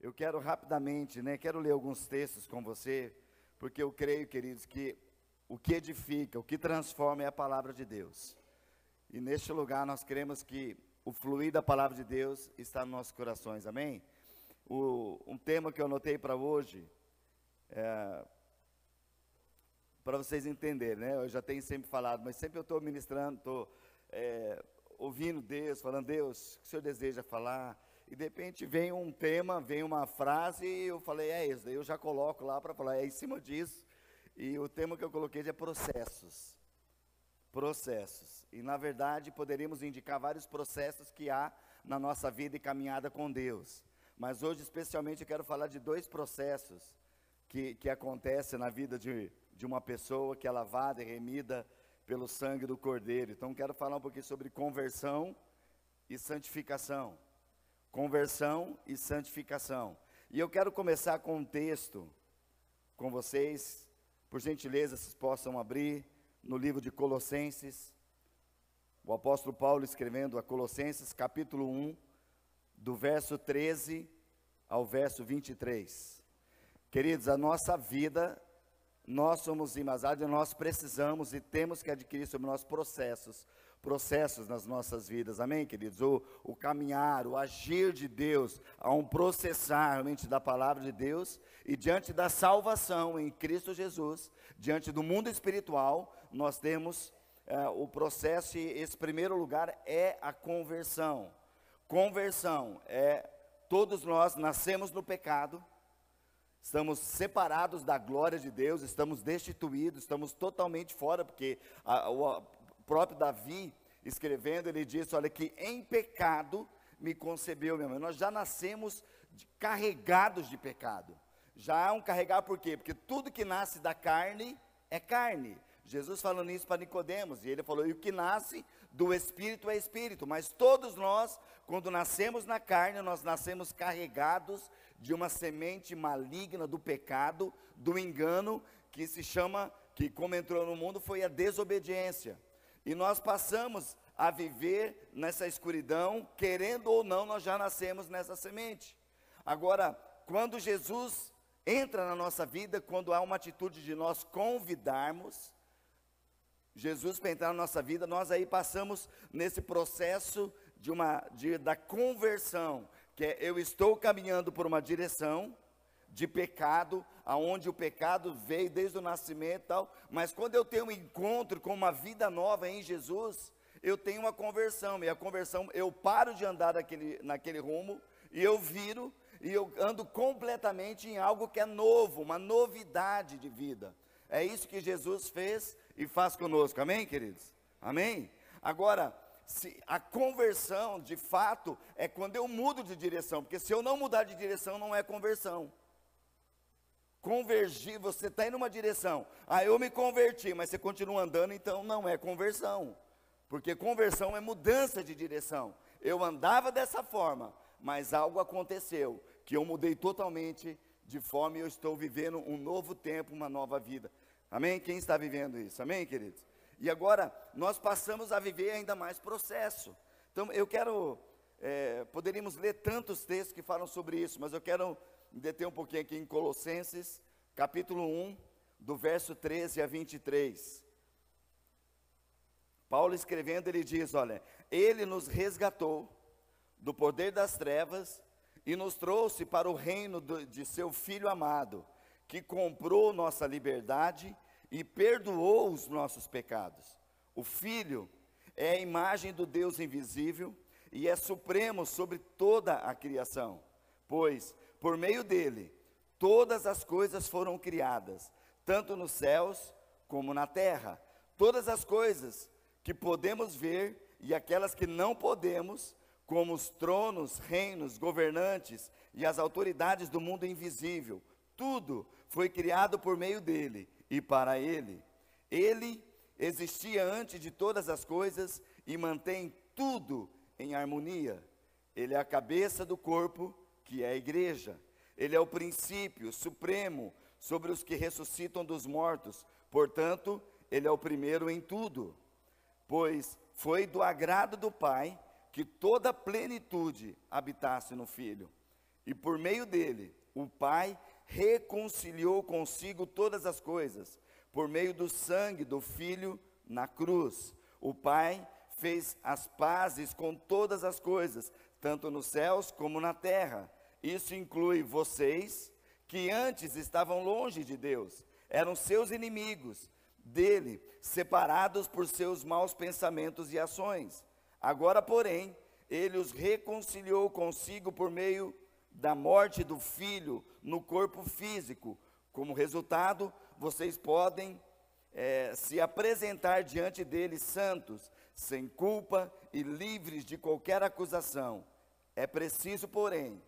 Eu quero rapidamente, né, quero ler alguns textos com você, porque eu creio, queridos, que o que edifica, o que transforma é a palavra de Deus. E neste lugar nós queremos que o fluir da palavra de Deus está nos nossos corações, amém? O, um tema que eu anotei para hoje, é, para vocês entenderem, né? Eu já tenho sempre falado, mas sempre eu estou ministrando, estou é, ouvindo Deus, falando, Deus, o que o Senhor deseja falar? E de repente vem um tema, vem uma frase, e eu falei, é isso, daí eu já coloco lá para falar, é em cima disso. E o tema que eu coloquei é processos. Processos. E na verdade poderíamos indicar vários processos que há na nossa vida e caminhada com Deus. Mas hoje, especialmente, eu quero falar de dois processos que, que acontecem na vida de, de uma pessoa que é lavada e remida pelo sangue do Cordeiro. Então, quero falar um pouquinho sobre conversão e santificação. Conversão e santificação. E eu quero começar com um texto com vocês. Por gentileza, vocês possam abrir no livro de Colossenses. O apóstolo Paulo escrevendo a Colossenses, capítulo 1 do verso 13 ao verso 23. Queridos, a nossa vida, nós somos imazados e nós precisamos e temos que adquirir sobre nós processos, processos nas nossas vidas, amém, queridos? O, o caminhar, o agir de Deus, há um processar realmente da palavra de Deus e diante da salvação em Cristo Jesus, diante do mundo espiritual, nós temos é, o processo e esse primeiro lugar é a conversão. Conversão é todos nós nascemos no pecado, estamos separados da glória de Deus, estamos destituídos, estamos totalmente fora, porque a, o próprio Davi, escrevendo, ele disse: Olha, que em pecado me concebeu, meu irmão. Nós já nascemos de, carregados de pecado. Já é um carregar por quê? Porque tudo que nasce da carne é carne. Jesus falando isso para Nicodemos, e ele falou: "E o que nasce do espírito é espírito", mas todos nós, quando nascemos na carne, nós nascemos carregados de uma semente maligna do pecado, do engano, que se chama, que como entrou no mundo foi a desobediência. E nós passamos a viver nessa escuridão, querendo ou não, nós já nascemos nessa semente. Agora, quando Jesus entra na nossa vida, quando há uma atitude de nós convidarmos, Jesus para entrar na nossa vida, nós aí passamos nesse processo de uma, de, da conversão, que é eu estou caminhando por uma direção de pecado, aonde o pecado veio desde o nascimento e tal, mas quando eu tenho um encontro com uma vida nova em Jesus, eu tenho uma conversão, e a conversão, eu paro de andar naquele, naquele rumo, e eu viro, e eu ando completamente em algo que é novo, uma novidade de vida. É isso que Jesus fez e faz conosco. Amém, queridos? Amém? Agora, se a conversão, de fato, é quando eu mudo de direção, porque se eu não mudar de direção, não é conversão. Convergir, você está indo numa direção, ah, eu me converti, mas você continua andando, então não é conversão, porque conversão é mudança de direção. Eu andava dessa forma, mas algo aconteceu, que eu mudei totalmente de forma e eu estou vivendo um novo tempo, uma nova vida. Amém? Quem está vivendo isso? Amém, queridos? E agora nós passamos a viver ainda mais processo. Então eu quero, é, poderíamos ler tantos textos que falam sobre isso, mas eu quero deter um pouquinho aqui em Colossenses, capítulo 1, do verso 13 a 23. Paulo escrevendo, ele diz: Olha, ele nos resgatou do poder das trevas e nos trouxe para o reino do, de seu Filho amado que comprou nossa liberdade e perdoou os nossos pecados. O Filho é a imagem do Deus invisível e é supremo sobre toda a criação, pois por meio dele todas as coisas foram criadas, tanto nos céus como na terra. Todas as coisas que podemos ver e aquelas que não podemos, como os tronos, reinos, governantes e as autoridades do mundo invisível, tudo foi criado por meio dele e para ele. Ele existia antes de todas as coisas e mantém tudo em harmonia. Ele é a cabeça do corpo, que é a igreja. Ele é o princípio supremo sobre os que ressuscitam dos mortos. Portanto, ele é o primeiro em tudo. Pois foi do agrado do Pai que toda a plenitude habitasse no Filho e por meio dele, o Pai reconciliou consigo todas as coisas, por meio do sangue do Filho na cruz. O Pai fez as pazes com todas as coisas, tanto nos céus como na terra. Isso inclui vocês, que antes estavam longe de Deus, eram seus inimigos dele, separados por seus maus pensamentos e ações. Agora, porém, ele os reconciliou consigo por meio da morte do filho no corpo físico. Como resultado, vocês podem é, se apresentar diante dele santos, sem culpa e livres de qualquer acusação. É preciso, porém,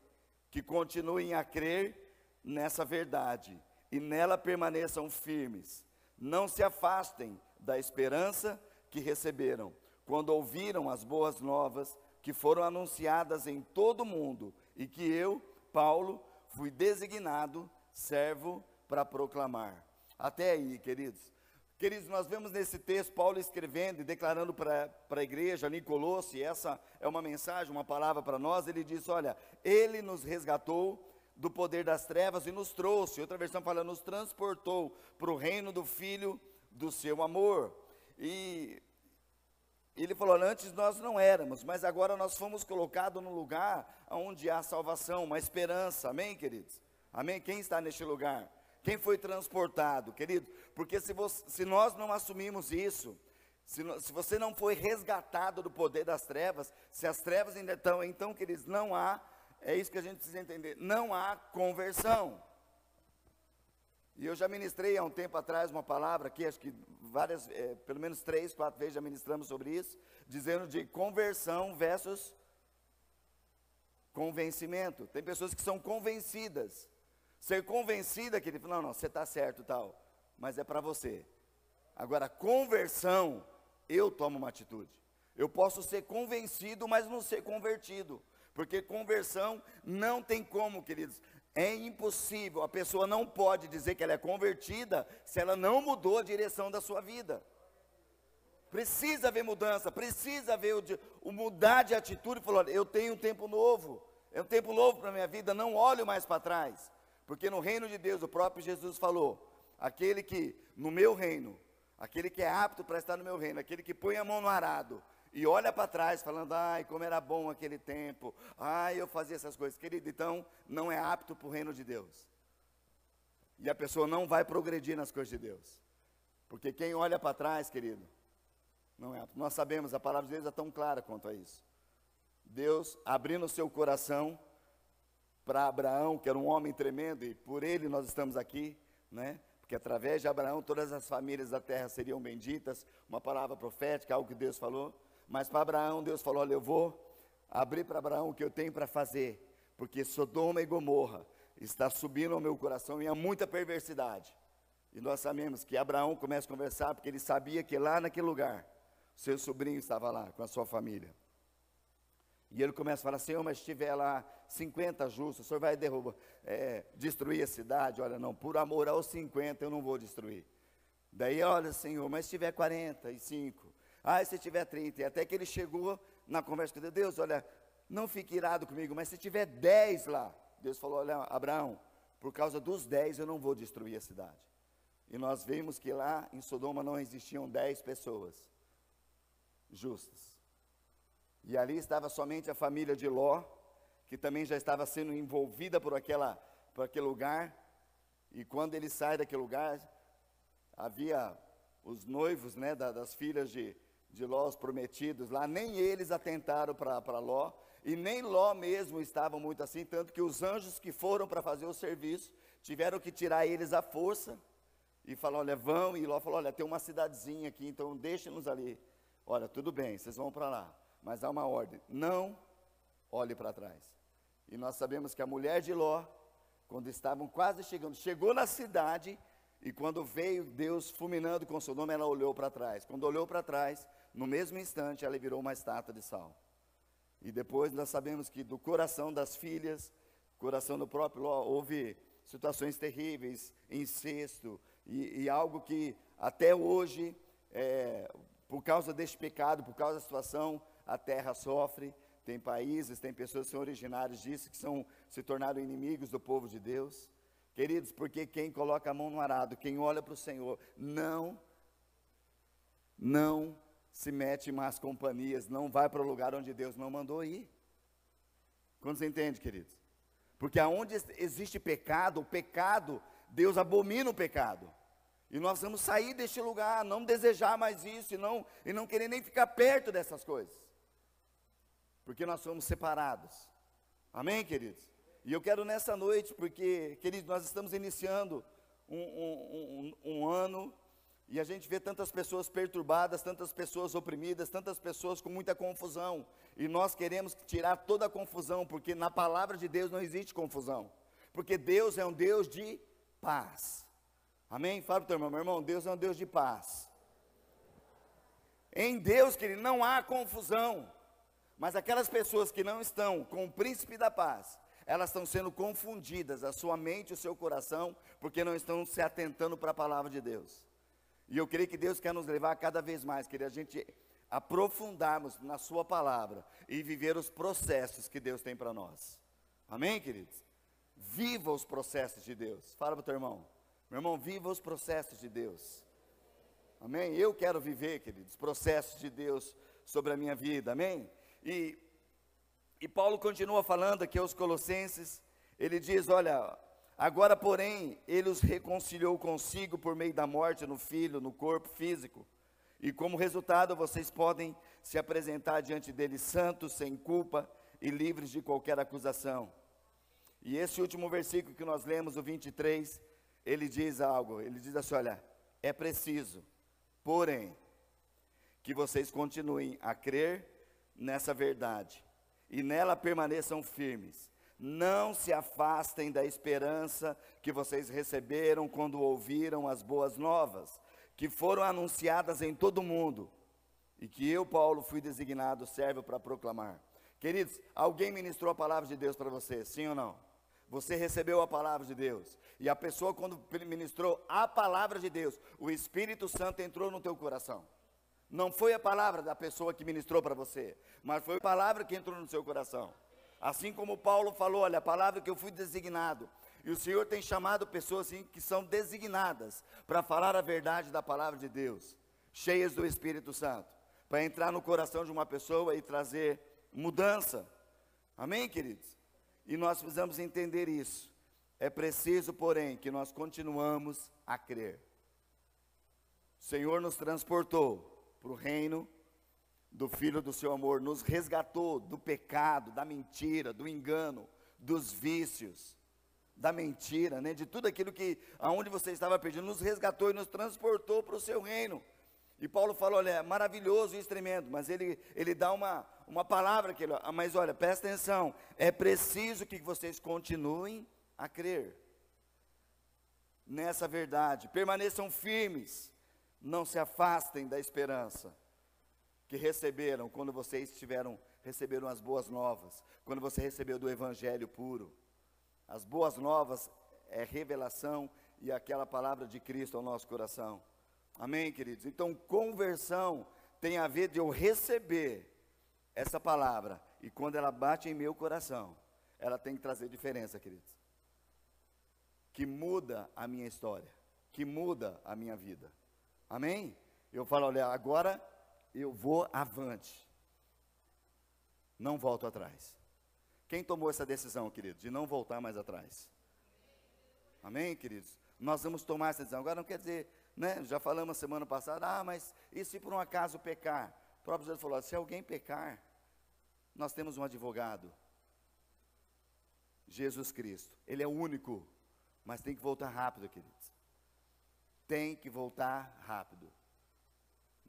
que continuem a crer nessa verdade e nela permaneçam firmes. Não se afastem da esperança que receberam quando ouviram as boas novas que foram anunciadas em todo o mundo e que eu, Paulo, fui designado servo para proclamar. Até aí, queridos. Queridos, nós vemos nesse texto Paulo escrevendo e declarando para a igreja ali em Colosse, essa é uma mensagem, uma palavra para nós. Ele diz: Olha, ele nos resgatou do poder das trevas e nos trouxe, outra versão fala, nos transportou para o reino do Filho do seu amor. E ele falou: Antes nós não éramos, mas agora nós fomos colocados no lugar onde há salvação, uma esperança. Amém, queridos? Amém? Quem está neste lugar? Quem foi transportado, querido? Porque se, você, se nós não assumimos isso, se, se, você não foi resgatado do poder das trevas, se as trevas ainda estão, então, queridos, não há é isso que a gente precisa entender. Não há conversão. E eu já ministrei há um tempo atrás uma palavra aqui, acho que várias, é, pelo menos três, quatro vezes já ministramos sobre isso, dizendo de conversão versus convencimento. Tem pessoas que são convencidas. Ser convencida que ele fala, não, não, você está certo tal, mas é para você. Agora, conversão, eu tomo uma atitude. Eu posso ser convencido, mas não ser convertido. Porque conversão não tem como, queridos. É impossível. A pessoa não pode dizer que ela é convertida se ela não mudou a direção da sua vida. Precisa haver mudança, precisa haver o, o mudar de atitude falar: eu tenho um tempo novo, é um tempo novo para a minha vida, não olho mais para trás. Porque no reino de Deus, o próprio Jesus falou: aquele que no meu reino, aquele que é apto para estar no meu reino, aquele que põe a mão no arado, e olha para trás falando, ai, como era bom aquele tempo, ai, eu fazia essas coisas. Querido, então não é apto para o reino de Deus. E a pessoa não vai progredir nas coisas de Deus. Porque quem olha para trás, querido, não é apto. Nós sabemos, a palavra de Deus é tão clara quanto a isso. Deus abrindo o seu coração para Abraão, que era um homem tremendo, e por ele nós estamos aqui, né? Porque através de Abraão todas as famílias da terra seriam benditas, uma palavra profética, algo que Deus falou. Mas para Abraão, Deus falou: Olha, eu vou abrir para Abraão o que eu tenho para fazer, porque Sodoma e Gomorra está subindo ao meu coração e há muita perversidade. E nós sabemos que Abraão começa a conversar porque ele sabia que lá naquele lugar, seu sobrinho estava lá com a sua família. E ele começa a falar, Senhor, mas se tiver lá 50 justos, o Senhor vai derrubar, é, destruir a cidade? Olha, não, por amor aos 50 eu não vou destruir. Daí, olha, Senhor, mas se tiver 45, ah, se tiver 30. E até que ele chegou na conversa com Deus, Deus, olha, não fique irado comigo, mas se tiver 10 lá, Deus falou, olha, Abraão, por causa dos 10 eu não vou destruir a cidade. E nós vimos que lá em Sodoma não existiam 10 pessoas justas. E ali estava somente a família de Ló, que também já estava sendo envolvida por, aquela, por aquele lugar. E quando ele sai daquele lugar, havia os noivos né, das filhas de, de Ló, os prometidos lá, nem eles atentaram para Ló, e nem Ló mesmo estavam muito assim, tanto que os anjos que foram para fazer o serviço, tiveram que tirar eles à força, e falar, olha, vão, e Ló falou, olha, tem uma cidadezinha aqui, então deixe-nos ali. Olha, tudo bem, vocês vão para lá, mas há uma ordem, não olhe para trás. E nós sabemos que a mulher de Ló, quando estavam quase chegando, chegou na cidade, e quando veio Deus fulminando com Sodoma, ela olhou para trás. Quando olhou para trás, no mesmo instante, ela virou uma estátua de sal. E depois nós sabemos que do coração das filhas, coração do próprio Ló, houve situações terríveis, incesto, e, e algo que até hoje, é, por causa deste pecado, por causa da situação, a terra sofre. tem países, tem pessoas que são originários disso, que são, se tornaram inimigos do povo de Deus. Queridos, porque quem coloca a mão no arado, quem olha para o Senhor, não, não se mete em más companhias, não vai para o lugar onde Deus não mandou ir. Quando você entende, queridos? Porque aonde existe pecado, o pecado, Deus abomina o pecado. E nós vamos sair deste lugar, não desejar mais isso, e não, e não querer nem ficar perto dessas coisas. Porque nós somos separados. Amém, queridos? E eu quero nessa noite, porque, queridos, nós estamos iniciando um, um, um, um ano e a gente vê tantas pessoas perturbadas, tantas pessoas oprimidas, tantas pessoas com muita confusão. E nós queremos tirar toda a confusão, porque na palavra de Deus não existe confusão. Porque Deus é um Deus de paz. Amém? Fala para o teu irmão, meu irmão, Deus é um Deus de paz. Em Deus, querido, não há confusão. Mas aquelas pessoas que não estão com o príncipe da paz, elas estão sendo confundidas, a sua mente o seu coração, porque não estão se atentando para a palavra de Deus. E eu creio que Deus quer nos levar cada vez mais, querer a gente aprofundarmos na Sua palavra e viver os processos que Deus tem para nós. Amém, queridos? Viva os processos de Deus. Fala para o teu irmão. Meu irmão, viva os processos de Deus. Amém? Eu quero viver, queridos, processos de Deus sobre a minha vida. Amém? E, e Paulo continua falando aqui aos Colossenses. Ele diz: Olha, Agora, porém, ele os reconciliou consigo por meio da morte no filho, no corpo físico. E como resultado, vocês podem se apresentar diante dele santos, sem culpa e livres de qualquer acusação. E esse último versículo que nós lemos, o 23, ele diz algo. Ele diz assim: olha, é preciso, porém, que vocês continuem a crer nessa verdade e nela permaneçam firmes não se afastem da esperança que vocês receberam quando ouviram as boas novas, que foram anunciadas em todo o mundo, e que eu, Paulo, fui designado servo para proclamar. Queridos, alguém ministrou a palavra de Deus para você, sim ou não? Você recebeu a palavra de Deus. E a pessoa, quando ministrou a palavra de Deus, o Espírito Santo entrou no teu coração. Não foi a palavra da pessoa que ministrou para você, mas foi a palavra que entrou no seu coração. Assim como Paulo falou, olha, a palavra que eu fui designado. E o Senhor tem chamado pessoas assim, que são designadas para falar a verdade da palavra de Deus, cheias do Espírito Santo, para entrar no coração de uma pessoa e trazer mudança. Amém, queridos? E nós precisamos entender isso. É preciso, porém, que nós continuamos a crer. O Senhor nos transportou para o reino do Filho do seu amor, nos resgatou do pecado, da mentira, do engano, dos vícios, da mentira, né, de tudo aquilo que, aonde você estava perdido, nos resgatou e nos transportou para o seu reino. E Paulo falou, olha, é maravilhoso e tremendo, mas ele, ele dá uma, uma palavra que ele, ah, mas olha, presta atenção, é preciso que vocês continuem a crer nessa verdade, permaneçam firmes, não se afastem da esperança que receberam quando vocês tiveram receberam as boas novas, quando você recebeu do evangelho puro. As boas novas é revelação e aquela palavra de Cristo ao nosso coração. Amém, queridos. Então, conversão tem a ver de eu receber essa palavra e quando ela bate em meu coração, ela tem que trazer diferença, queridos. Que muda a minha história, que muda a minha vida. Amém? Eu falo, olha, agora eu vou avante. Não volto atrás. Quem tomou essa decisão, querido, de não voltar mais atrás? Amém, queridos? Nós vamos tomar essa decisão. Agora não quer dizer, né? Já falamos semana passada, ah, mas e se por um acaso pecar? O próprio Jesus falou: se alguém pecar, nós temos um advogado, Jesus Cristo. Ele é único, mas tem que voltar rápido, queridos. Tem que voltar rápido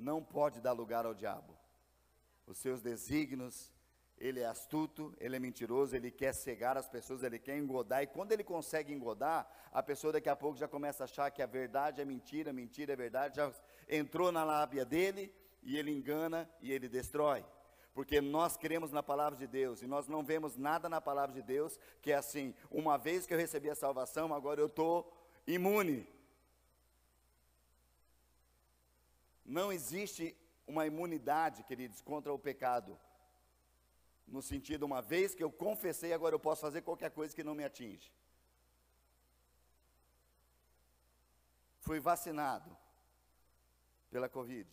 não pode dar lugar ao diabo. Os seus desígnios, ele é astuto, ele é mentiroso, ele quer cegar as pessoas, ele quer engodar, e quando ele consegue engodar, a pessoa daqui a pouco já começa a achar que a verdade é mentira, mentira é verdade, já entrou na lábia dele, e ele engana e ele destrói. Porque nós cremos na palavra de Deus e nós não vemos nada na palavra de Deus que é assim, uma vez que eu recebi a salvação, agora eu estou imune. Não existe uma imunidade, queridos, contra o pecado. No sentido, uma vez que eu confessei, agora eu posso fazer qualquer coisa que não me atinge. Fui vacinado pela Covid.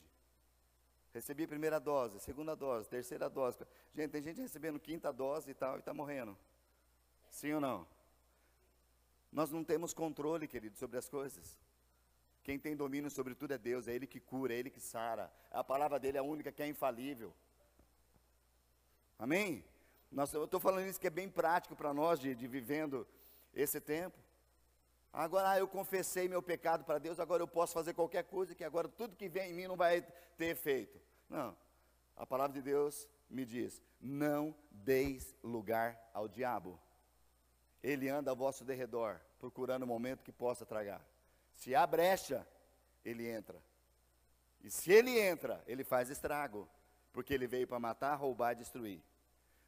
Recebi primeira dose, segunda dose, terceira dose. Gente, tem gente recebendo quinta dose e tal e está morrendo. Sim ou não? Nós não temos controle, querido, sobre as coisas. Quem tem domínio sobre tudo é Deus, é Ele que cura, é Ele que sara. A palavra dele é a única que é infalível. Amém? Nós, eu estou falando isso que é bem prático para nós de, de vivendo esse tempo. Agora ah, eu confessei meu pecado para Deus, agora eu posso fazer qualquer coisa, que agora tudo que vem em mim não vai ter efeito. Não. A palavra de Deus me diz: não deis lugar ao diabo. Ele anda ao vosso derredor, procurando o momento que possa tragar. Se há brecha, ele entra. E se ele entra, ele faz estrago, porque ele veio para matar, roubar e destruir.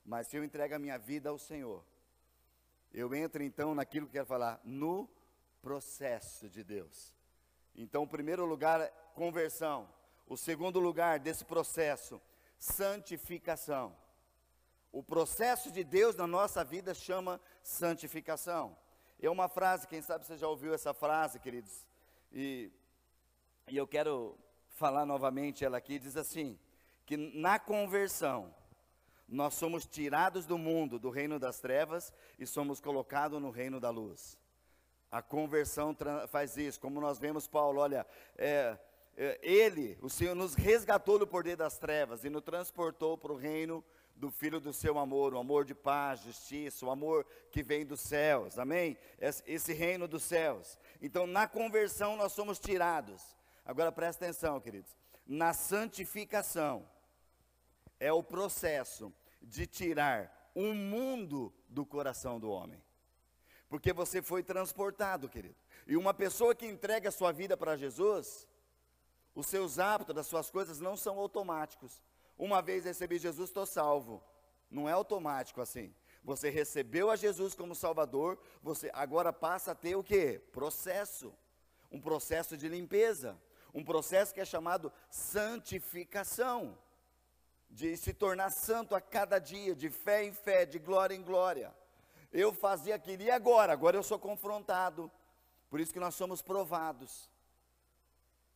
Mas se eu entrego a minha vida ao Senhor, eu entro então naquilo que eu quero falar, no processo de Deus. Então, o primeiro lugar, conversão. O segundo lugar desse processo, santificação. O processo de Deus na nossa vida chama santificação. É uma frase, quem sabe você já ouviu essa frase, queridos, e, e eu quero falar novamente ela aqui, diz assim, que na conversão, nós somos tirados do mundo, do reino das trevas, e somos colocados no reino da luz. A conversão faz isso, como nós vemos Paulo, olha, é, é, ele, o Senhor, nos resgatou do poder das trevas e nos transportou para o reino do Filho do seu amor, o amor de paz, justiça, o amor que vem dos céus, amém? Esse reino dos céus. Então, na conversão, nós somos tirados. Agora presta atenção, queridos. Na santificação, é o processo de tirar um mundo do coração do homem. Porque você foi transportado, querido. E uma pessoa que entrega a sua vida para Jesus, os seus hábitos, as suas coisas não são automáticos. Uma vez recebi Jesus, estou salvo. Não é automático assim. Você recebeu a Jesus como Salvador, você agora passa a ter o que? Processo. Um processo de limpeza. Um processo que é chamado santificação. De se tornar santo a cada dia, de fé em fé, de glória em glória. Eu fazia aquilo e agora? Agora eu sou confrontado. Por isso que nós somos provados.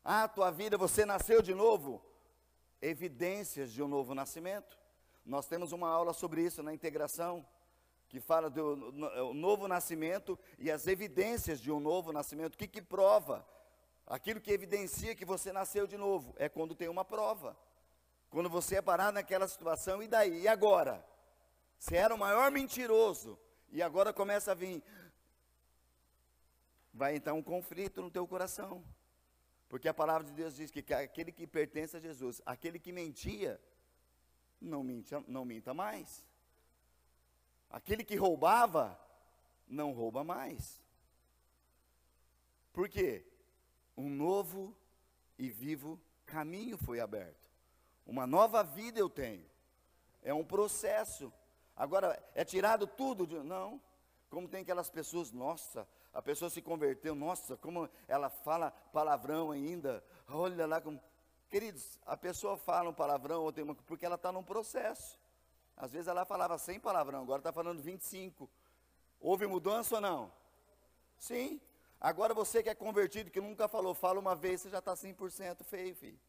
Ah, tua vida, você nasceu de novo? Evidências de um novo nascimento. Nós temos uma aula sobre isso na integração, que fala do no, novo nascimento e as evidências de um novo nascimento. O que, que prova? Aquilo que evidencia que você nasceu de novo é quando tem uma prova. Quando você é parado naquela situação, e daí? E agora? Você era o maior mentiroso, e agora começa a vir. Vai entrar um conflito no teu coração. Porque a palavra de Deus diz que aquele que pertence a Jesus, aquele que mentia, não minta, não minta mais. Aquele que roubava, não rouba mais. Por quê? Um novo e vivo caminho foi aberto. Uma nova vida eu tenho. É um processo. Agora, é tirado tudo de. Não. Como tem aquelas pessoas, nossa, a pessoa se converteu, nossa, como ela fala palavrão ainda. Olha lá como. Queridos, a pessoa fala um palavrão ou tem uma, porque ela está num processo. Às vezes ela falava sem palavrão, agora está falando 25. Houve mudança ou não? Sim. Agora você que é convertido, que nunca falou, fala uma vez, você já está 100% feio, filho.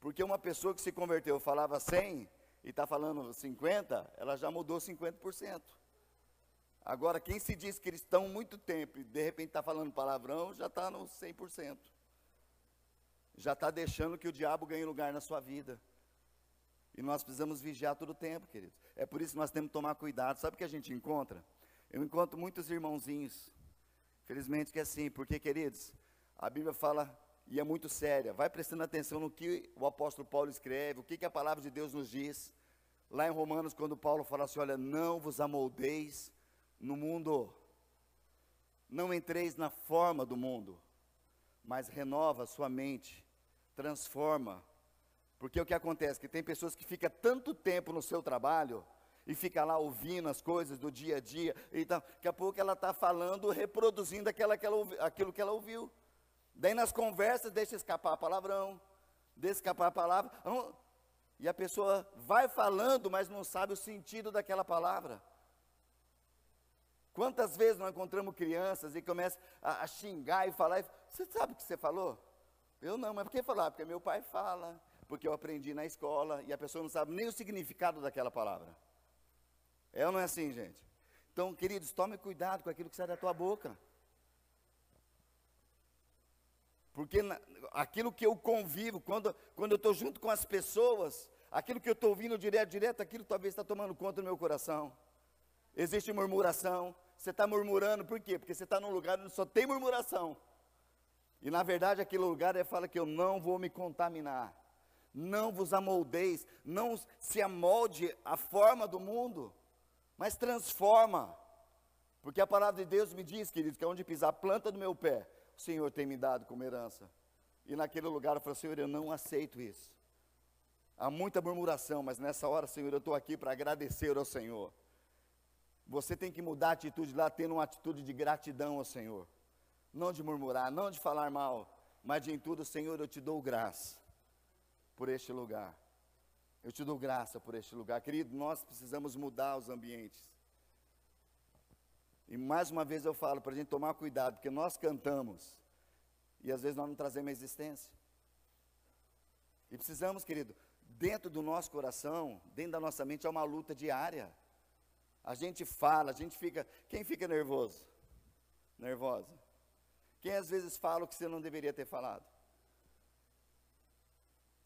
Porque uma pessoa que se converteu falava 100, e está falando 50, ela já mudou 50%. Agora, quem se diz cristão muito tempo e de repente está falando palavrão, já está no 100%. Já está deixando que o diabo ganhe lugar na sua vida. E nós precisamos vigiar todo o tempo, queridos. É por isso que nós temos que tomar cuidado. Sabe o que a gente encontra? Eu encontro muitos irmãozinhos. Felizmente que é assim, porque, queridos, a Bíblia fala e é muito séria. Vai prestando atenção no que o apóstolo Paulo escreve, o que, que a palavra de Deus nos diz. Lá em Romanos, quando Paulo fala assim: olha, não vos amoldeis no mundo, não entreis na forma do mundo, mas renova sua mente, transforma. Porque o que acontece? Que tem pessoas que ficam tanto tempo no seu trabalho, e fica lá ouvindo as coisas do dia a dia, e tá, daqui a pouco ela está falando, reproduzindo aquela, que ela, aquilo que ela ouviu. Daí nas conversas deixa escapar palavrão, deixa escapar a palavra. E a pessoa vai falando, mas não sabe o sentido daquela palavra. Quantas vezes nós encontramos crianças e começam a, a xingar e falar, você sabe o que você falou? Eu não, mas por que falar? Porque meu pai fala, porque eu aprendi na escola, e a pessoa não sabe nem o significado daquela palavra. É ou não é assim, gente? Então, queridos, tome cuidado com aquilo que sai da tua boca. Porque na, aquilo que eu convivo, quando, quando eu estou junto com as pessoas, aquilo que eu estou ouvindo direto, direto, aquilo talvez está tomando conta do meu coração. Existe murmuração. Você está murmurando, por quê? Porque você está num lugar onde só tem murmuração. E na verdade aquele lugar é fala que eu não vou me contaminar. Não vos amoldeis, não se amolde a forma do mundo, mas transforma. Porque a palavra de Deus me diz, queridos, que onde pisar a planta do meu pé, o Senhor tem me dado como herança. E naquele lugar eu falei, Senhor, eu não aceito isso. Há muita murmuração, mas nessa hora, Senhor, eu estou aqui para agradecer ao Senhor. Você tem que mudar a atitude lá, tendo uma atitude de gratidão ao Senhor. Não de murmurar, não de falar mal, mas de em tudo, Senhor, eu te dou graça por este lugar. Eu te dou graça por este lugar. Querido, nós precisamos mudar os ambientes. E mais uma vez eu falo para a gente tomar cuidado, porque nós cantamos e às vezes nós não trazemos a existência. E precisamos, querido, dentro do nosso coração, dentro da nossa mente, é uma luta diária. A gente fala, a gente fica. Quem fica nervoso? Nervosa? Quem às vezes fala o que você não deveria ter falado?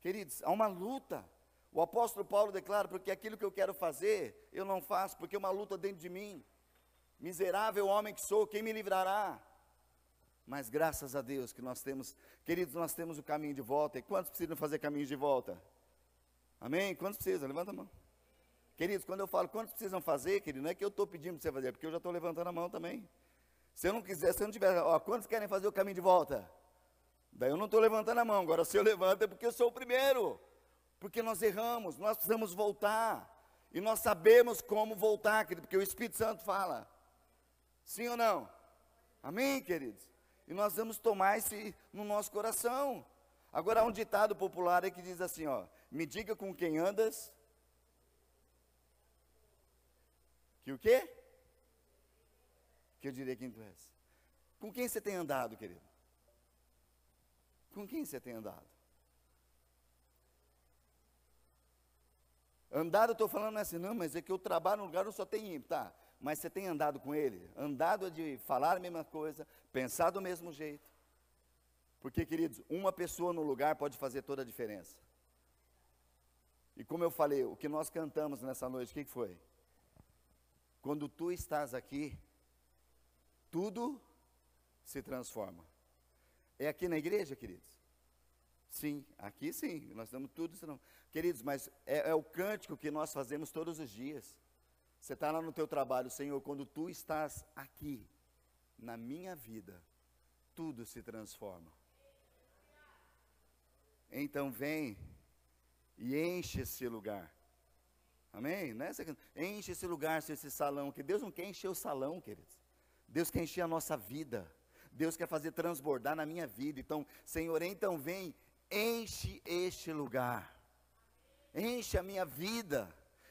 Queridos, há uma luta. O apóstolo Paulo declara: porque aquilo que eu quero fazer, eu não faço, porque é uma luta dentro de mim. Miserável homem que sou, quem me livrará? Mas graças a Deus que nós temos, queridos, nós temos o caminho de volta. E quantos precisam fazer caminho de volta? Amém? Quantos precisam? Levanta a mão. Queridos, quando eu falo quantos precisam fazer, querido, não é que eu estou pedindo para você fazer, é porque eu já estou levantando a mão também. Se eu não quiser, se eu não tiver, ó, quantos querem fazer o caminho de volta? Daí eu não estou levantando a mão, agora se eu levanto é porque eu sou o primeiro. Porque nós erramos, nós precisamos voltar. E nós sabemos como voltar, querido, porque o Espírito Santo fala. Sim ou não? Amém, queridos? E nós vamos tomar esse no nosso coração. Agora há um ditado popular aí que diz assim, ó: Me diga com quem andas. Que o quê? Que eu diria quem tu és. Com quem você tem andado, querido? Com quem você tem andado? Andar, eu estou falando assim, não, mas é que eu trabalho no lugar onde só tem tá? mas você tem andado com ele? Andado é de falar a mesma coisa, pensar do mesmo jeito. Porque, queridos, uma pessoa no lugar pode fazer toda a diferença. E como eu falei, o que nós cantamos nessa noite, o que foi? Quando tu estás aqui, tudo se transforma. É aqui na igreja, queridos? Sim, aqui sim, nós estamos tudo. Queridos, mas é, é o cântico que nós fazemos todos os dias. Você está lá no teu trabalho, Senhor, quando tu estás aqui, na minha vida, tudo se transforma. Então vem e enche esse lugar. Amém? É enche esse lugar, esse salão, que Deus não quer encher o salão, queridos. Deus quer encher a nossa vida. Deus quer fazer transbordar na minha vida. Então, Senhor, então vem, enche este lugar. Enche a minha vida.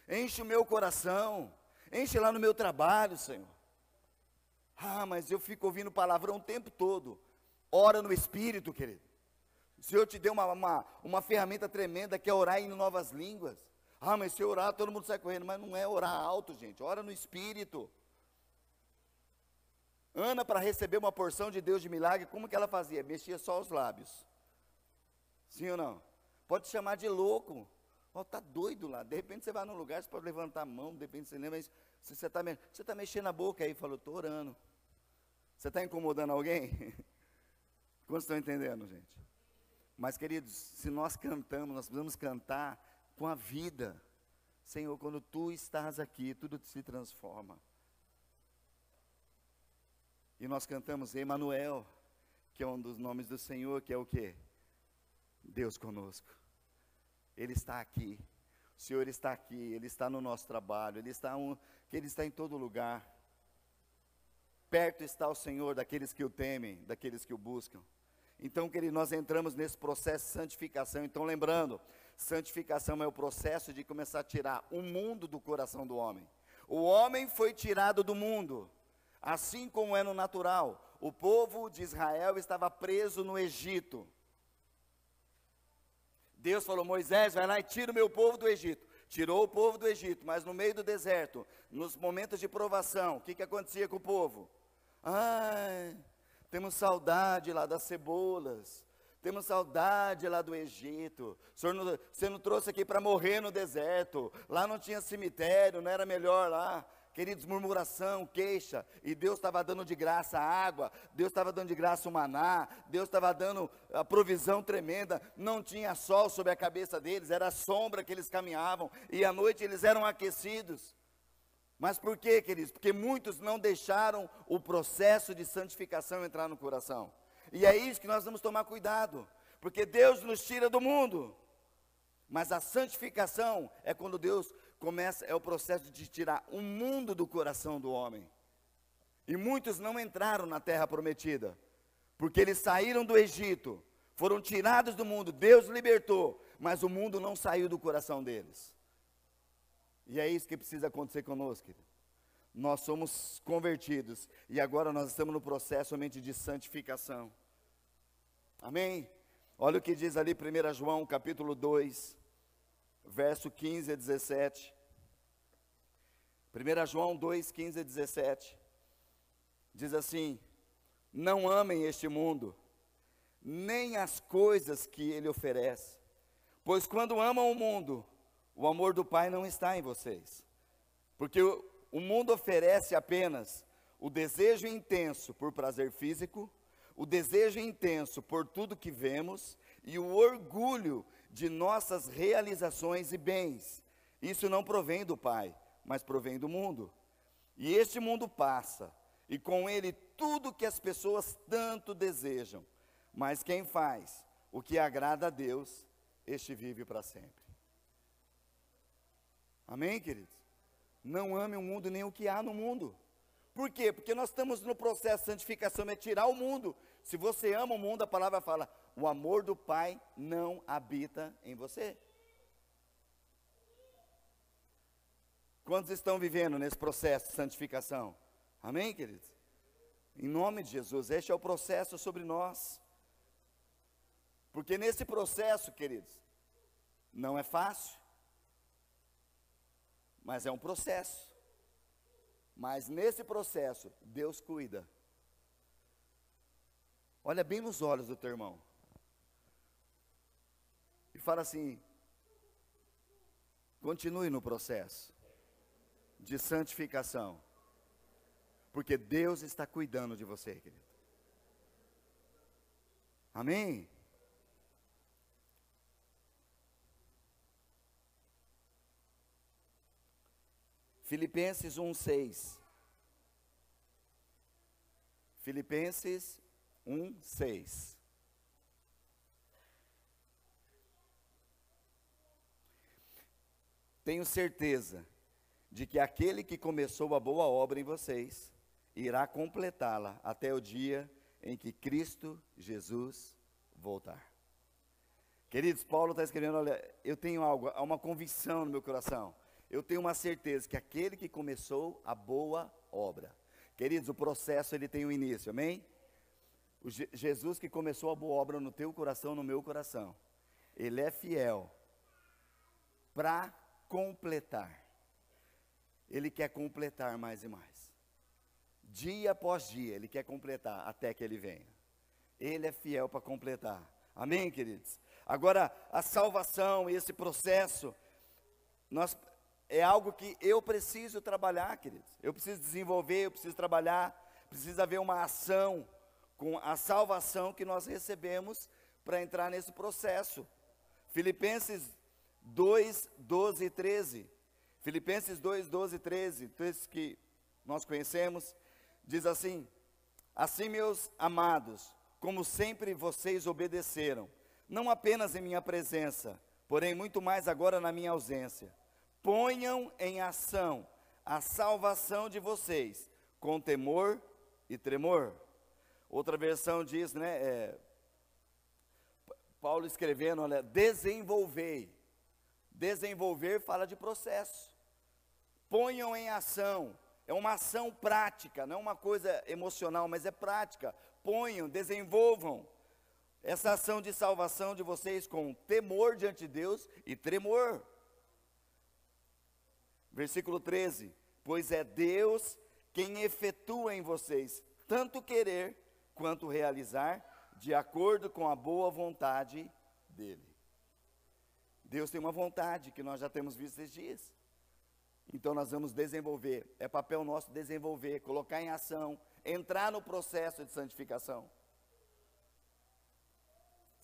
Enche o meu coração. Enche lá no meu trabalho, Senhor. Ah, mas eu fico ouvindo palavrão o tempo todo. Ora no Espírito, querido. O Senhor te deu uma, uma, uma ferramenta tremenda que é orar em novas línguas. Ah, mas se orar, todo mundo sai correndo. Mas não é orar alto, gente. Ora no Espírito. Ana, para receber uma porção de Deus de milagre, como que ela fazia? Mexia só os lábios. Sim ou não? Pode chamar de louco. Ó, oh, tá doido lá. De repente você vai num lugar, você pode levantar a mão, de repente você lembra, mas você está tá mexendo a boca aí, falou, estou orando. Você está incomodando alguém? Quantos estão entendendo, gente? Mas, queridos, se nós cantamos, nós precisamos cantar com a vida. Senhor, quando tu estás aqui, tudo se transforma. E nós cantamos Emanuel, que é um dos nomes do Senhor, que é o quê? Deus conosco. Ele está aqui. O Senhor está aqui, Ele está no nosso trabalho, Ele está, um, que Ele está em todo lugar. Perto está o Senhor daqueles que o temem, daqueles que o buscam. Então, querido, nós entramos nesse processo de santificação. Então, lembrando, Santificação é o processo de começar a tirar o mundo do coração do homem. O homem foi tirado do mundo, assim como é no natural. O povo de Israel estava preso no Egito. Deus falou: Moisés, vai lá e tira o meu povo do Egito. Tirou o povo do Egito, mas no meio do deserto, nos momentos de provação, o que, que acontecia com o povo? Ai, temos saudade lá das cebolas, temos saudade lá do Egito. Senhor não, você não trouxe aqui para morrer no deserto. Lá não tinha cemitério, não era melhor lá. Queridos, murmuração, queixa, e Deus estava dando de graça água, Deus estava dando de graça o maná, Deus estava dando a provisão tremenda, não tinha sol sobre a cabeça deles, era a sombra que eles caminhavam, e à noite eles eram aquecidos. Mas por quê, queridos? Porque muitos não deixaram o processo de santificação entrar no coração. E é isso que nós vamos tomar cuidado, porque Deus nos tira do mundo. Mas a santificação é quando Deus começa, é o processo de tirar o mundo do coração do homem. E muitos não entraram na terra prometida, porque eles saíram do Egito, foram tirados do mundo, Deus libertou, mas o mundo não saiu do coração deles. E é isso que precisa acontecer conosco, querido. Nós somos convertidos e agora nós estamos no processo somente de santificação. Amém? Olha o que diz ali 1 João capítulo 2, verso 15 a 17. 1 João 2, 15 a 17. Diz assim: Não amem este mundo, nem as coisas que ele oferece, pois quando amam o mundo, o amor do Pai não está em vocês. Porque o, o mundo oferece apenas o desejo intenso por prazer físico, o desejo intenso por tudo que vemos e o orgulho de nossas realizações e bens. Isso não provém do Pai, mas provém do mundo. E este mundo passa, e com ele tudo que as pessoas tanto desejam. Mas quem faz o que agrada a Deus, este vive para sempre. Amém, queridos? Não ame o mundo nem o que há no mundo. Por quê? Porque nós estamos no processo de santificação, é tirar o mundo. Se você ama o mundo, a palavra fala: o amor do Pai não habita em você. Quantos estão vivendo nesse processo de santificação? Amém, queridos? Em nome de Jesus, este é o processo sobre nós. Porque nesse processo, queridos, não é fácil, mas é um processo. Mas nesse processo, Deus cuida. Olha bem nos olhos do teu irmão. E fala assim: continue no processo de santificação. Porque Deus está cuidando de você, querido. Amém? Filipenses 1:6. Filipenses 1:6. Tenho certeza de que aquele que começou a boa obra em vocês irá completá-la até o dia em que Cristo Jesus voltar. Queridos, Paulo está escrevendo: olha, eu tenho algo, há uma convicção no meu coração eu tenho uma certeza que aquele que começou a boa obra, queridos, o processo ele tem um início, amém? O Je Jesus que começou a boa obra no teu coração, no meu coração, ele é fiel para completar. Ele quer completar mais e mais. Dia após dia, ele quer completar até que ele venha. Ele é fiel para completar. Amém, queridos? Agora, a salvação e esse processo, nós é algo que eu preciso trabalhar, queridos. Eu preciso desenvolver, eu preciso trabalhar, precisa haver uma ação com a salvação que nós recebemos para entrar nesse processo. Filipenses 2, 12 e 13. Filipenses 2, 12 e 13, texto que nós conhecemos, diz assim: Assim, meus amados, como sempre vocês obedeceram, não apenas em minha presença, porém muito mais agora na minha ausência ponham em ação a salvação de vocês com temor e tremor. Outra versão diz, né? É, Paulo escrevendo, olha, desenvolvei Desenvolver fala de processo. Ponham em ação. É uma ação prática, não é uma coisa emocional, mas é prática. Ponham, desenvolvam essa ação de salvação de vocês com temor diante de Deus e tremor. Versículo 13: Pois é Deus quem efetua em vocês tanto querer quanto realizar, de acordo com a boa vontade dEle. Deus tem uma vontade que nós já temos visto esses dias. Então nós vamos desenvolver, é papel nosso desenvolver, colocar em ação, entrar no processo de santificação.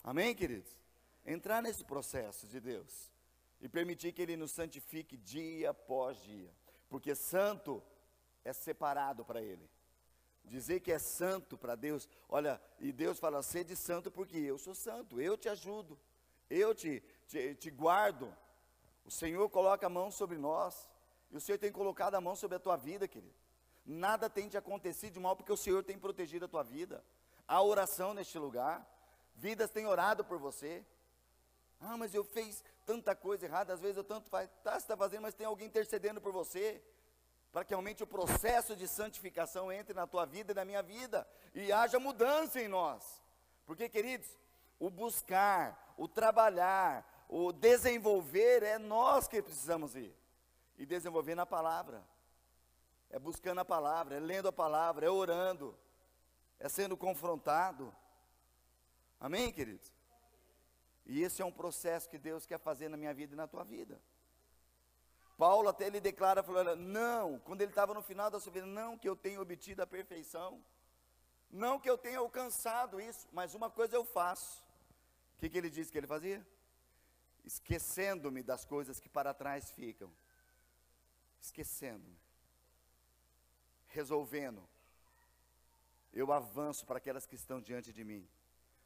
Amém, queridos? Entrar nesse processo de Deus e permitir que Ele nos santifique dia após dia, porque santo é separado para Ele. Dizer que é santo para Deus, olha, e Deus fala, sede santo porque eu sou santo, eu te ajudo, eu te, te, te guardo. O Senhor coloca a mão sobre nós, e o Senhor tem colocado a mão sobre a tua vida, querido. Nada tem te acontecido de mal, porque o Senhor tem protegido a tua vida. Há oração neste lugar, vidas têm orado por você. Ah, mas eu fiz tanta coisa errada, às vezes eu tanto faz, tá, você está fazendo, mas tem alguém intercedendo por você, para que realmente o processo de santificação entre na tua vida e na minha vida, e haja mudança em nós. Porque, queridos, o buscar, o trabalhar, o desenvolver é nós que precisamos ir. E desenvolver na palavra. É buscando a palavra, é lendo a palavra, é orando, é sendo confrontado. Amém, queridos? E esse é um processo que Deus quer fazer na minha vida e na tua vida. Paulo até ele declara, falando, não, quando ele estava no final da sua vida, não que eu tenha obtido a perfeição, não que eu tenha alcançado isso, mas uma coisa eu faço. O que, que ele disse que ele fazia? Esquecendo-me das coisas que para trás ficam, esquecendo-me, resolvendo, eu avanço para aquelas que estão diante de mim,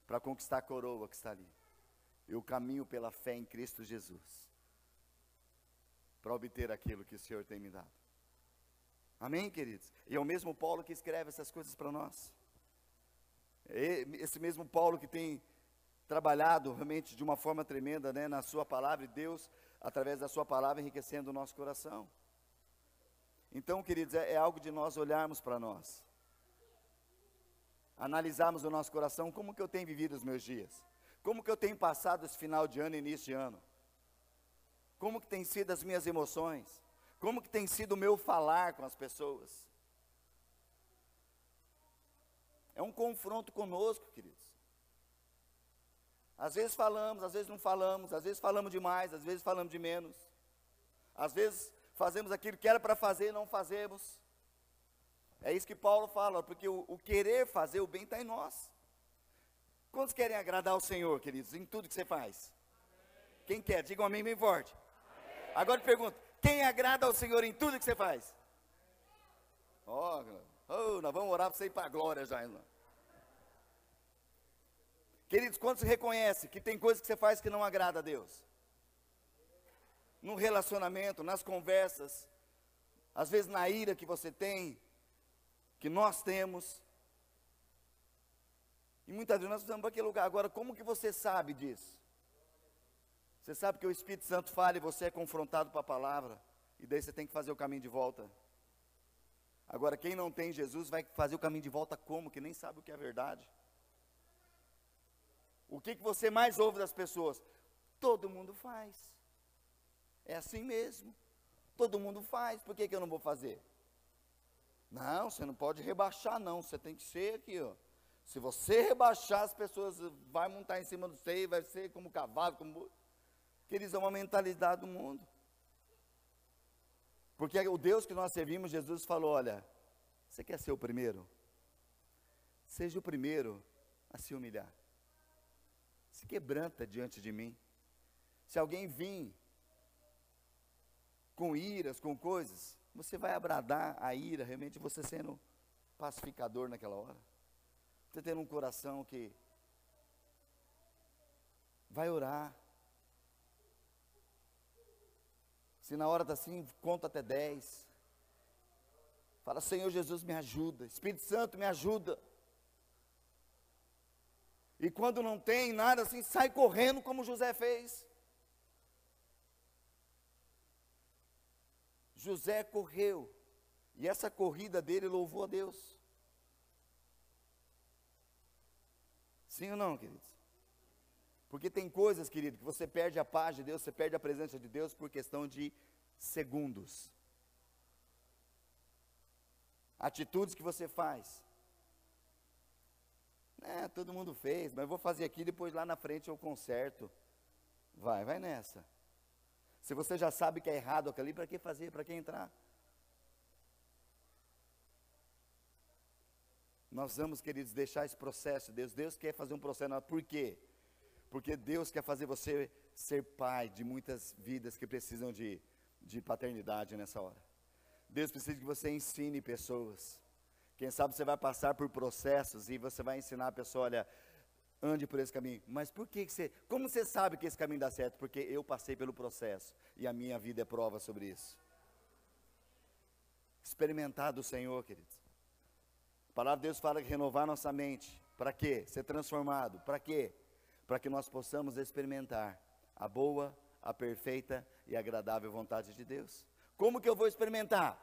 para conquistar a coroa que está ali. Eu caminho pela fé em Cristo Jesus para obter aquilo que o Senhor tem me dado. Amém, queridos? E é o mesmo Paulo que escreve essas coisas para nós. É esse mesmo Paulo que tem trabalhado realmente de uma forma tremenda né, na Sua palavra, e Deus, através da Sua palavra, enriquecendo o nosso coração. Então, queridos, é, é algo de nós olharmos para nós, analisarmos o nosso coração, como que eu tenho vivido os meus dias. Como que eu tenho passado esse final de ano e início de ano? Como que tem sido as minhas emoções? Como que tem sido o meu falar com as pessoas? É um confronto conosco, queridos. Às vezes falamos, às vezes não falamos, às vezes falamos demais, às vezes falamos de menos. Às vezes fazemos aquilo que era para fazer e não fazemos. É isso que Paulo fala, porque o, o querer fazer o bem está em nós. Quantos querem agradar ao Senhor, queridos, em tudo que você faz? Quem quer? Diga um amém bem forte. Agora eu pergunto: quem agrada ao Senhor em tudo que você faz? Ó, oh, oh, nós vamos orar para você ir para a glória já, irmão. Queridos, quantos reconhecem que tem coisas que você faz que não agrada a Deus? No relacionamento, nas conversas, às vezes na ira que você tem, que nós temos, e muitas vezes nós precisamos para aquele lugar. Agora, como que você sabe disso? Você sabe que o Espírito Santo fala e você é confrontado para a palavra. E daí você tem que fazer o caminho de volta. Agora, quem não tem Jesus vai fazer o caminho de volta como? Que nem sabe o que é verdade. O que, que você mais ouve das pessoas? Todo mundo faz. É assim mesmo. Todo mundo faz, por que, que eu não vou fazer? Não, você não pode rebaixar, não. Você tem que ser aqui, ó. Se você rebaixar, as pessoas vai montar em cima do você, vai ser como cavalo, como. Queridos, é uma mentalidade do mundo. Porque o Deus que nós servimos, Jesus falou: olha, você quer ser o primeiro? Seja o primeiro a se humilhar. Se quebranta diante de mim. Se alguém vir com iras, com coisas, você vai abradar a ira, realmente você sendo pacificador naquela hora. Você tendo um coração que vai orar. Se na hora está assim, conta até dez. Fala, Senhor Jesus, me ajuda. Espírito Santo, me ajuda. E quando não tem nada assim, sai correndo como José fez. José correu, e essa corrida dele louvou a Deus. Sim ou não, queridos? Porque tem coisas, querido, que você perde a paz de Deus, você perde a presença de Deus por questão de segundos. Atitudes que você faz. É, todo mundo fez, mas vou fazer aqui, depois lá na frente eu conserto. Vai, vai nessa. Se você já sabe que é errado aquilo ali, para que fazer? Para que entrar? Nós vamos, queridos, deixar esse processo. Deus, Deus quer fazer um processo. Por quê? Porque Deus quer fazer você ser pai de muitas vidas que precisam de, de paternidade nessa hora. Deus precisa que você ensine pessoas. Quem sabe você vai passar por processos e você vai ensinar a pessoa, olha, ande por esse caminho. Mas por que, que você, como você sabe que esse caminho dá certo? Porque eu passei pelo processo e a minha vida é prova sobre isso. Experimentar do Senhor, queridos. A palavra de Deus fala que renovar nossa mente. Para quê? Ser transformado. Para quê? Para que nós possamos experimentar a boa, a perfeita e agradável vontade de Deus. Como que eu vou experimentar?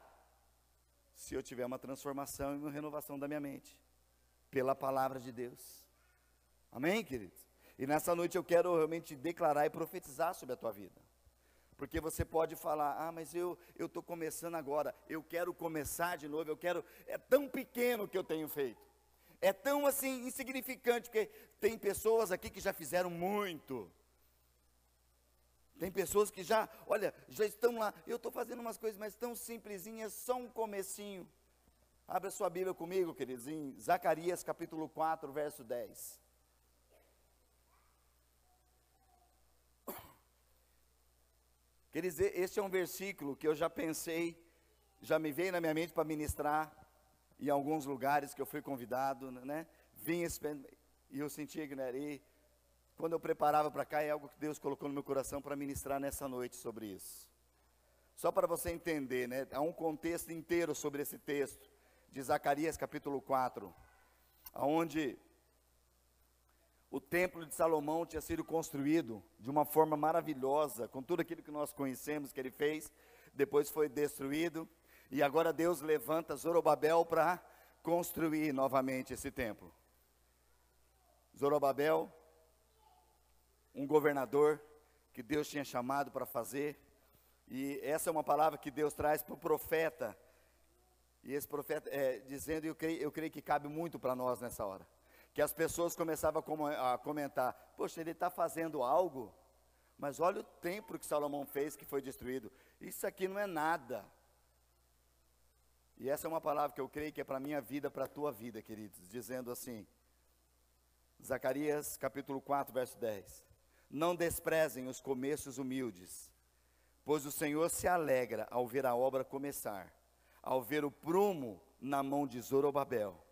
Se eu tiver uma transformação e uma renovação da minha mente, pela palavra de Deus. Amém, queridos? E nessa noite eu quero realmente declarar e profetizar sobre a tua vida. Porque você pode falar, ah, mas eu estou começando agora, eu quero começar de novo, eu quero, é tão pequeno que eu tenho feito. É tão assim insignificante, porque tem pessoas aqui que já fizeram muito. Tem pessoas que já, olha, já estão lá, eu estou fazendo umas coisas, mas tão simplesinhas, só um comecinho. Abra sua Bíblia comigo, queridos, em Zacarias capítulo 4, verso 10. Quer dizer, este é um versículo que eu já pensei, já me veio na minha mente para ministrar em alguns lugares que eu fui convidado, né? Vim e eu sentia que e quando eu preparava para cá é algo que Deus colocou no meu coração para ministrar nessa noite sobre isso. Só para você entender, né? Há um contexto inteiro sobre esse texto de Zacarias capítulo 4, aonde o templo de Salomão tinha sido construído de uma forma maravilhosa, com tudo aquilo que nós conhecemos que ele fez, depois foi destruído, e agora Deus levanta Zorobabel para construir novamente esse templo. Zorobabel, um governador que Deus tinha chamado para fazer, e essa é uma palavra que Deus traz para o profeta, e esse profeta é, dizendo, eu creio, eu creio que cabe muito para nós nessa hora que as pessoas começavam a comentar: Poxa, ele está fazendo algo, mas olha o templo que Salomão fez que foi destruído. Isso aqui não é nada. E essa é uma palavra que eu creio que é para a minha vida, para a tua vida, queridos, dizendo assim, Zacarias capítulo 4, verso 10. Não desprezem os começos humildes, pois o Senhor se alegra ao ver a obra começar, ao ver o prumo na mão de Zorobabel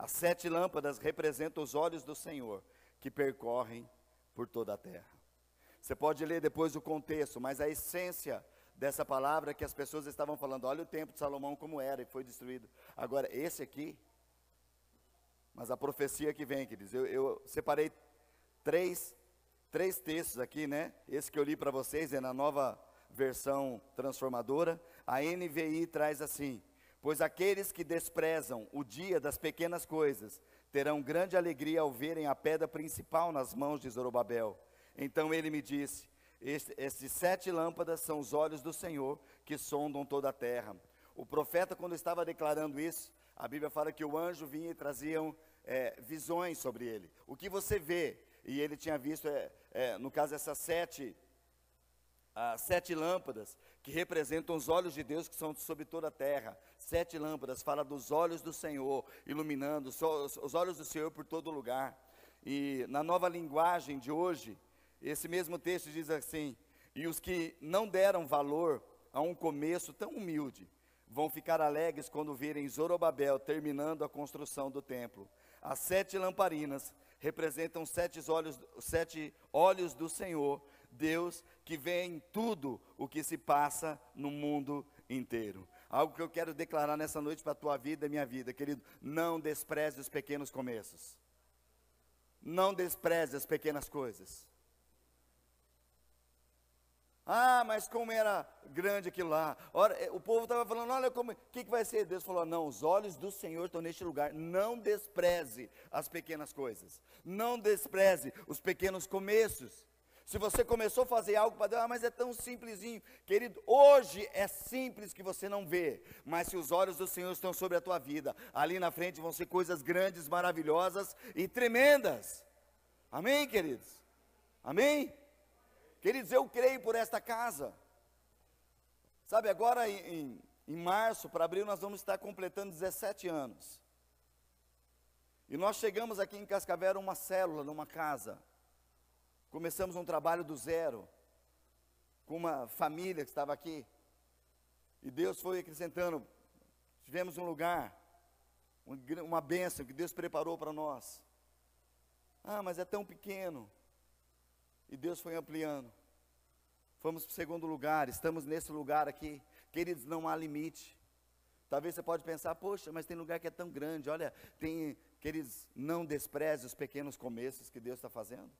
as sete lâmpadas representam os olhos do Senhor que percorrem por toda a terra. Você pode ler depois o contexto, mas a essência dessa palavra que as pessoas estavam falando, olha o templo de Salomão como era e foi destruído. Agora, esse aqui, mas a profecia que vem, queridos, eu, eu separei três, três textos aqui, né? Esse que eu li para vocês é na nova versão transformadora. A NVI traz assim: Pois aqueles que desprezam o dia das pequenas coisas terão grande alegria ao verem a pedra principal nas mãos de Zorobabel. Então ele me disse: Estes sete lâmpadas são os olhos do Senhor que sondam toda a terra. O profeta, quando estava declarando isso, a Bíblia fala que o anjo vinha e traziam é, visões sobre ele. O que você vê, e ele tinha visto, é, é, no caso, essas sete, ah, sete lâmpadas, que representam os olhos de Deus que são sobre toda a terra. Sete lâmpadas fala dos olhos do Senhor, iluminando os olhos do Senhor por todo lugar. E na nova linguagem de hoje, esse mesmo texto diz assim: E os que não deram valor a um começo tão humilde, vão ficar alegres quando virem Zorobabel terminando a construção do templo. As sete lamparinas representam sete olhos, sete olhos do Senhor Deus que vê em tudo o que se passa no mundo inteiro. Algo que eu quero declarar nessa noite para a tua vida e minha vida, querido. Não despreze os pequenos começos. Não despreze as pequenas coisas. Ah, mas como era grande aquilo lá. Ora, eh, o povo estava falando, olha como, o que, que vai ser? Deus falou, não, os olhos do Senhor estão neste lugar. Não despreze as pequenas coisas. Não despreze os pequenos começos. Se você começou a fazer algo para Deus, ah, mas é tão simplesinho. Querido, hoje é simples que você não vê, mas se os olhos do Senhor estão sobre a tua vida, ali na frente vão ser coisas grandes, maravilhosas e tremendas. Amém, queridos? Amém? Queridos, eu creio por esta casa. Sabe, agora em, em, março, para abril, nós vamos estar completando 17 anos. E nós chegamos aqui em Cascavel, uma célula, numa casa. Começamos um trabalho do zero, com uma família que estava aqui. E Deus foi acrescentando. Tivemos um lugar, uma bênção que Deus preparou para nós. Ah, mas é tão pequeno. E Deus foi ampliando. Fomos para o segundo lugar, estamos nesse lugar aqui. Queridos, não há limite. Talvez você pode pensar, poxa, mas tem lugar que é tão grande. Olha, tem, queridos, não despreze os pequenos começos que Deus está fazendo.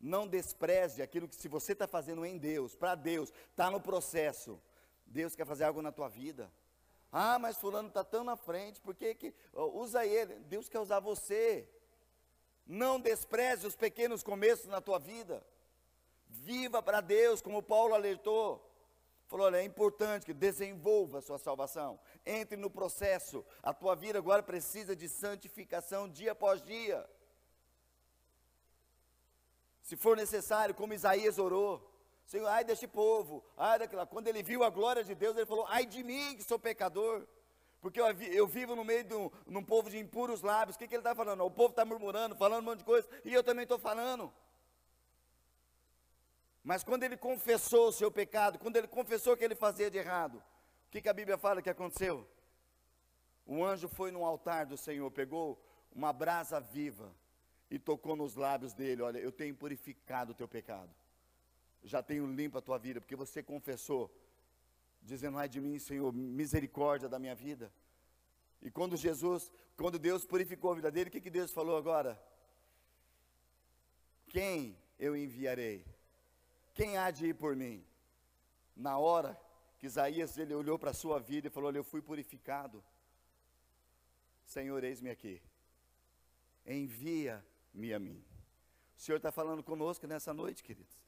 Não despreze aquilo que, se você está fazendo em Deus, para Deus, está no processo. Deus quer fazer algo na tua vida. Ah, mas fulano está tão na frente, por que, que usa ele? Deus quer usar você. Não despreze os pequenos começos na tua vida. Viva para Deus, como Paulo alertou. Falou: olha, é importante que desenvolva a sua salvação. Entre no processo. A tua vida agora precisa de santificação dia após dia. Se for necessário, como Isaías orou, Senhor, ai deste povo, ai daquela. Quando ele viu a glória de Deus, ele falou: ai de mim, que sou pecador. Porque eu, eu vivo no meio de um, povo de impuros lábios. O que, que ele está falando? O povo está murmurando, falando um monte de coisa, e eu também estou falando. Mas quando ele confessou o seu pecado, quando ele confessou o que ele fazia de errado, o que, que a Bíblia fala que aconteceu? O anjo foi no altar do Senhor, pegou uma brasa viva e tocou nos lábios dele: Olha, eu tenho purificado o teu pecado, já tenho limpo a tua vida, porque você confessou, dizendo: Ai de mim, Senhor, misericórdia da minha vida. E quando Jesus, quando Deus purificou a vida dele, o que, que Deus falou agora? Quem eu enviarei? Quem há de ir por mim? Na hora que Isaías ele olhou para a sua vida e falou: Olha, eu fui purificado. Senhor, eis-me aqui. Envia me a mim. O Senhor está falando conosco nessa noite, queridos.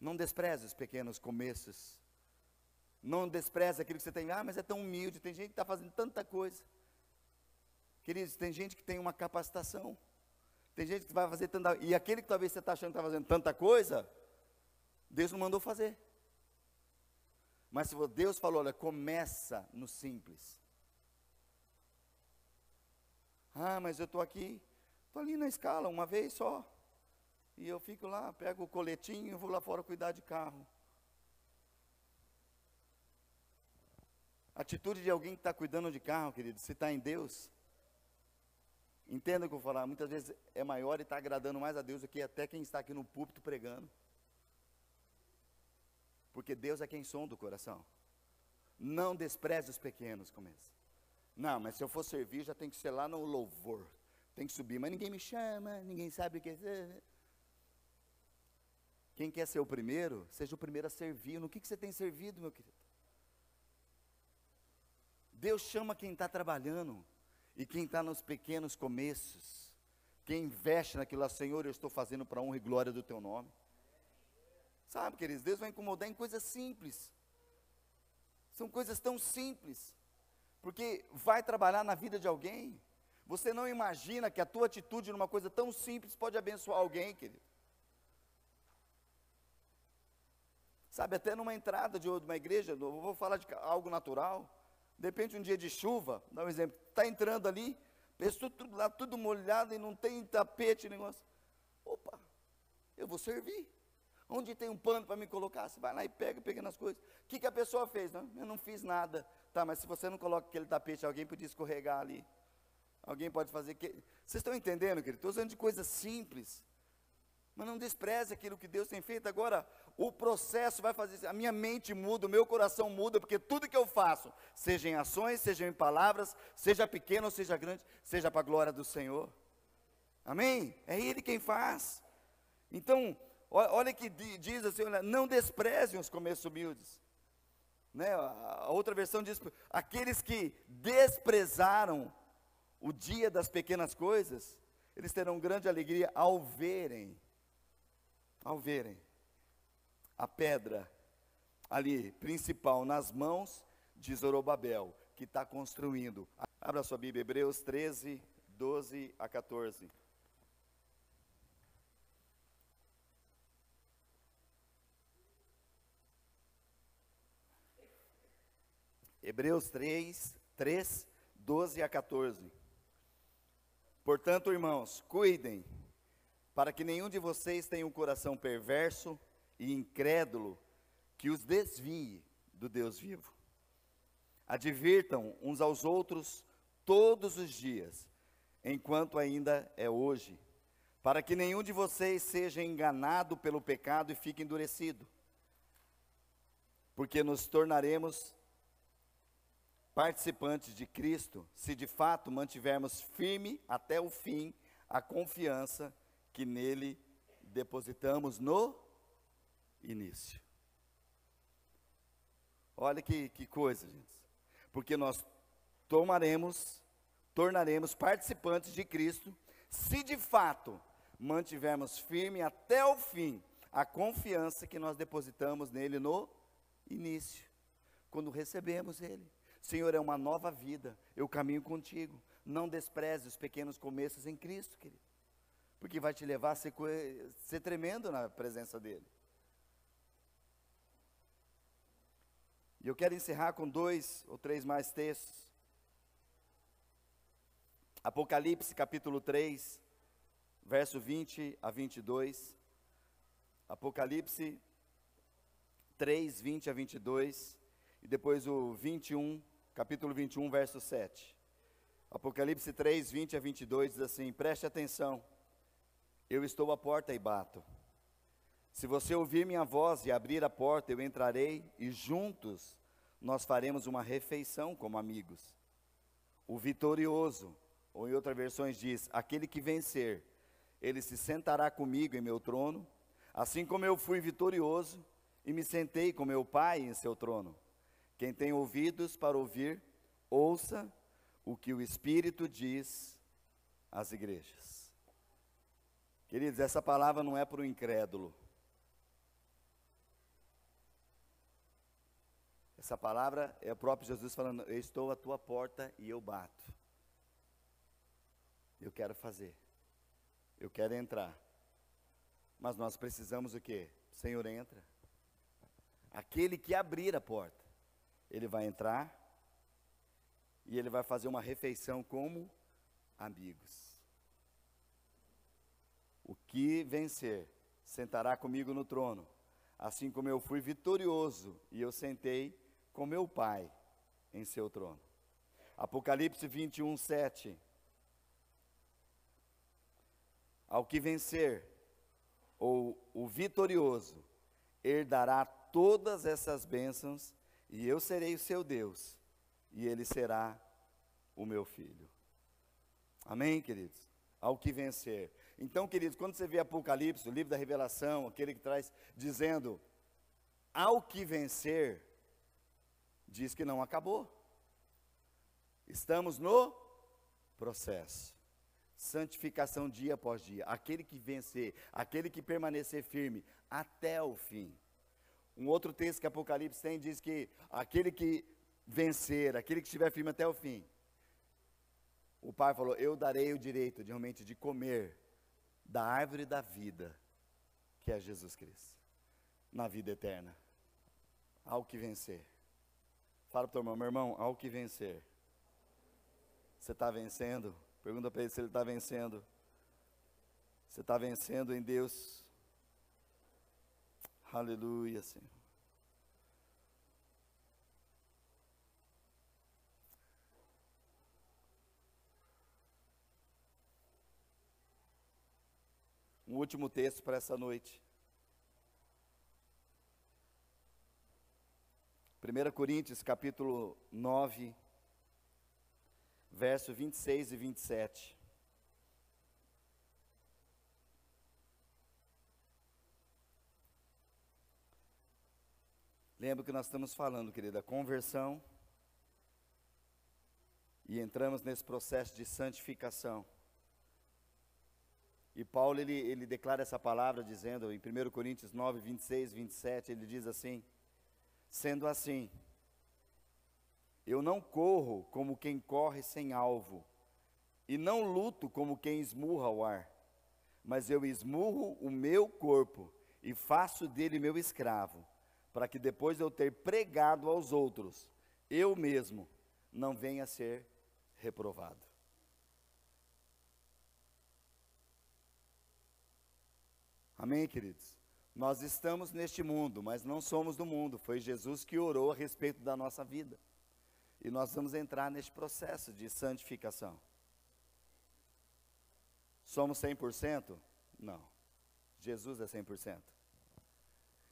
Não despreze os pequenos começos. Não despreze aquilo que você tem. Ah, mas é tão humilde. Tem gente que está fazendo tanta coisa. Queridos, tem gente que tem uma capacitação. Tem gente que vai fazer tanta. E aquele que talvez você está achando que está fazendo tanta coisa, Deus não mandou fazer. Mas se Deus falou, olha, começa no simples. Ah, mas eu estou aqui Estou ali na escala uma vez só. E eu fico lá, pego o coletinho vou lá fora cuidar de carro. Atitude de alguém que está cuidando de carro, querido, se está em Deus. Entenda o que eu vou falar, muitas vezes é maior e está agradando mais a Deus do que até quem está aqui no púlpito pregando. Porque Deus é quem sonda o coração. Não despreze os pequenos, começa. Não, mas se eu for servir, já tem que ser lá no louvor tem que subir, mas ninguém me chama, ninguém sabe o que é. Quem quer ser o primeiro, seja o primeiro a servir. No que, que você tem servido, meu querido? Deus chama quem está trabalhando e quem está nos pequenos começos. Quem investe naquilo lá, Senhor, eu estou fazendo para honra e glória do teu nome. Sabe, queridos, Deus vai incomodar em coisas simples. São coisas tão simples. Porque vai trabalhar na vida de alguém. Você não imagina que a tua atitude numa coisa tão simples pode abençoar alguém, querido. Sabe, até numa entrada de uma igreja, vou falar de algo natural. De repente, um dia de chuva, dá um exemplo, está entrando ali, pessoa tudo lá, tudo molhado e não tem tapete, negócio. Opa, eu vou servir. Onde tem um pano para me colocar? Você vai lá e pega, pega nas coisas. O que, que a pessoa fez? Não, eu não fiz nada. Tá, mas se você não coloca aquele tapete, alguém podia escorregar ali. Alguém pode fazer que. Vocês estão entendendo, querido? Estou usando de coisas simples. Mas não despreze aquilo que Deus tem feito. Agora, o processo vai fazer. A minha mente muda, o meu coração muda, porque tudo que eu faço, seja em ações, seja em palavras, seja pequeno ou seja grande, seja para a glória do Senhor. Amém? É Ele quem faz. Então, olha que diz assim, olha, não desprezem os começos humildes. Né? A outra versão diz, aqueles que desprezaram o dia das pequenas coisas, eles terão grande alegria ao verem, ao verem a pedra ali, principal, nas mãos de Zorobabel, que está construindo. Abra sua Bíblia, Hebreus 13, 12 a 14. Hebreus 3, 3, 12 a 14. Portanto, irmãos, cuidem, para que nenhum de vocês tenha um coração perverso e incrédulo que os desvie do Deus vivo. Advirtam uns aos outros todos os dias, enquanto ainda é hoje, para que nenhum de vocês seja enganado pelo pecado e fique endurecido, porque nos tornaremos participantes de Cristo se de fato mantivermos firme até o fim a confiança que nele depositamos no início. Olha que, que coisa, gente. Porque nós tomaremos, tornaremos participantes de Cristo, se de fato mantivermos firme até o fim a confiança que nós depositamos nele no início, quando recebemos ele. Senhor, é uma nova vida, eu caminho contigo. Não despreze os pequenos começos em Cristo, querido, porque vai te levar a ser, ser tremendo na presença dele. E eu quero encerrar com dois ou três mais textos. Apocalipse capítulo 3, verso 20 a 22. Apocalipse 3, 20 a 22. E depois o 21, capítulo 21, verso 7. Apocalipse 3, 20 a 22 diz assim: Preste atenção, eu estou à porta e bato. Se você ouvir minha voz e abrir a porta, eu entrarei e juntos nós faremos uma refeição como amigos. O vitorioso, ou em outras versões diz: aquele que vencer, ele se sentará comigo em meu trono, assim como eu fui vitorioso e me sentei com meu Pai em seu trono. Quem tem ouvidos para ouvir, ouça o que o Espírito diz às igrejas. Queridos, essa palavra não é para o incrédulo. Essa palavra é o próprio Jesus falando: Eu estou à tua porta e eu bato. Eu quero fazer. Eu quero entrar. Mas nós precisamos o quê? Senhor, entra. Aquele que abrir a porta, ele vai entrar e ele vai fazer uma refeição como amigos. O que vencer sentará comigo no trono, assim como eu fui vitorioso e eu sentei com meu Pai em seu trono. Apocalipse 21, 7. Ao que vencer, ou o vitorioso, herdará todas essas bênçãos, e eu serei o seu Deus, e ele será o meu filho. Amém, queridos? Ao que vencer. Então, queridos, quando você vê Apocalipse, o livro da revelação, aquele que traz dizendo, ao que vencer, diz que não acabou. Estamos no processo. Santificação dia após dia. Aquele que vencer, aquele que permanecer firme até o fim. Um outro texto que Apocalipse tem diz que aquele que vencer, aquele que estiver firme até o fim. O pai falou: Eu darei o direito de realmente de comer da árvore da vida, que é Jesus Cristo, na vida eterna. Ao que vencer. Fala para o teu irmão, meu irmão, ao que vencer. Você está vencendo? Pergunta para ele se ele está vencendo. Você está vencendo em Deus. Aleluia, Senhor. um último texto para essa noite. 1 Coríntios capítulo 9, verso 26 e 27. Lembra que nós estamos falando, querida, conversão e entramos nesse processo de santificação. E Paulo, ele, ele declara essa palavra dizendo, em 1 Coríntios 9, 26, 27, ele diz assim, sendo assim, eu não corro como quem corre sem alvo, e não luto como quem esmurra o ar, mas eu esmurro o meu corpo e faço dele meu escravo, para que depois de eu ter pregado aos outros, eu mesmo não venha a ser reprovado. Amém, queridos? Nós estamos neste mundo, mas não somos do mundo. Foi Jesus que orou a respeito da nossa vida. E nós vamos entrar neste processo de santificação. Somos 100%? Não. Jesus é 100%.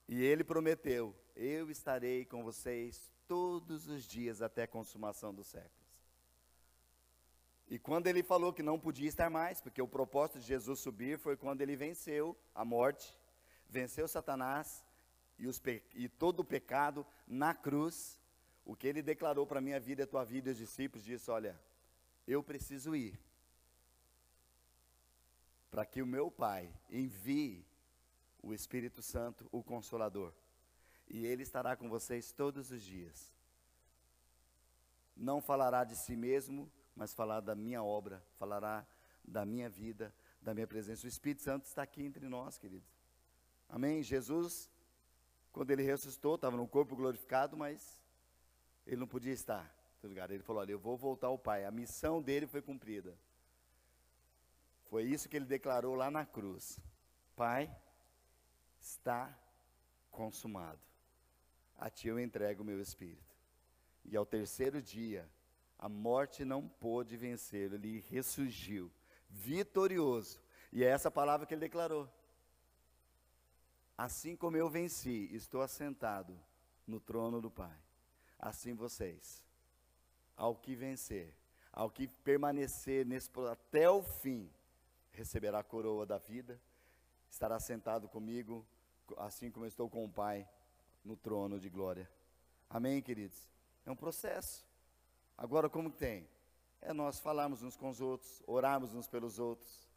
E ele prometeu: Eu estarei com vocês todos os dias até a consumação dos séculos. E quando ele falou que não podia estar mais, porque o propósito de Jesus subir foi quando ele venceu a morte, venceu Satanás e, e todo o pecado na cruz, o que ele declarou para a minha vida, a tua vida e os discípulos, disse: Olha, eu preciso ir, para que o meu Pai envie o Espírito Santo, o Consolador, e ele estará com vocês todos os dias. Não falará de si mesmo, mas falar da minha obra, falará da minha vida, da minha presença. O Espírito Santo está aqui entre nós, queridos. Amém? Jesus, quando ele ressuscitou, estava no corpo glorificado, mas ele não podia estar. Tá ele falou: Olha, eu vou voltar ao Pai. A missão dele foi cumprida. Foi isso que ele declarou lá na cruz: Pai, está consumado. A ti eu entrego o meu espírito. E ao terceiro dia, a morte não pôde vencê-lo, ele ressurgiu, vitorioso. E é essa palavra que ele declarou. Assim como eu venci, estou assentado no trono do Pai. Assim vocês, ao que vencer, ao que permanecer nesse até o fim, receberá a coroa da vida, estará sentado comigo, assim como eu estou com o Pai no trono de glória. Amém, queridos? É um processo. Agora, como tem? É nós falarmos uns com os outros, orarmos uns pelos outros,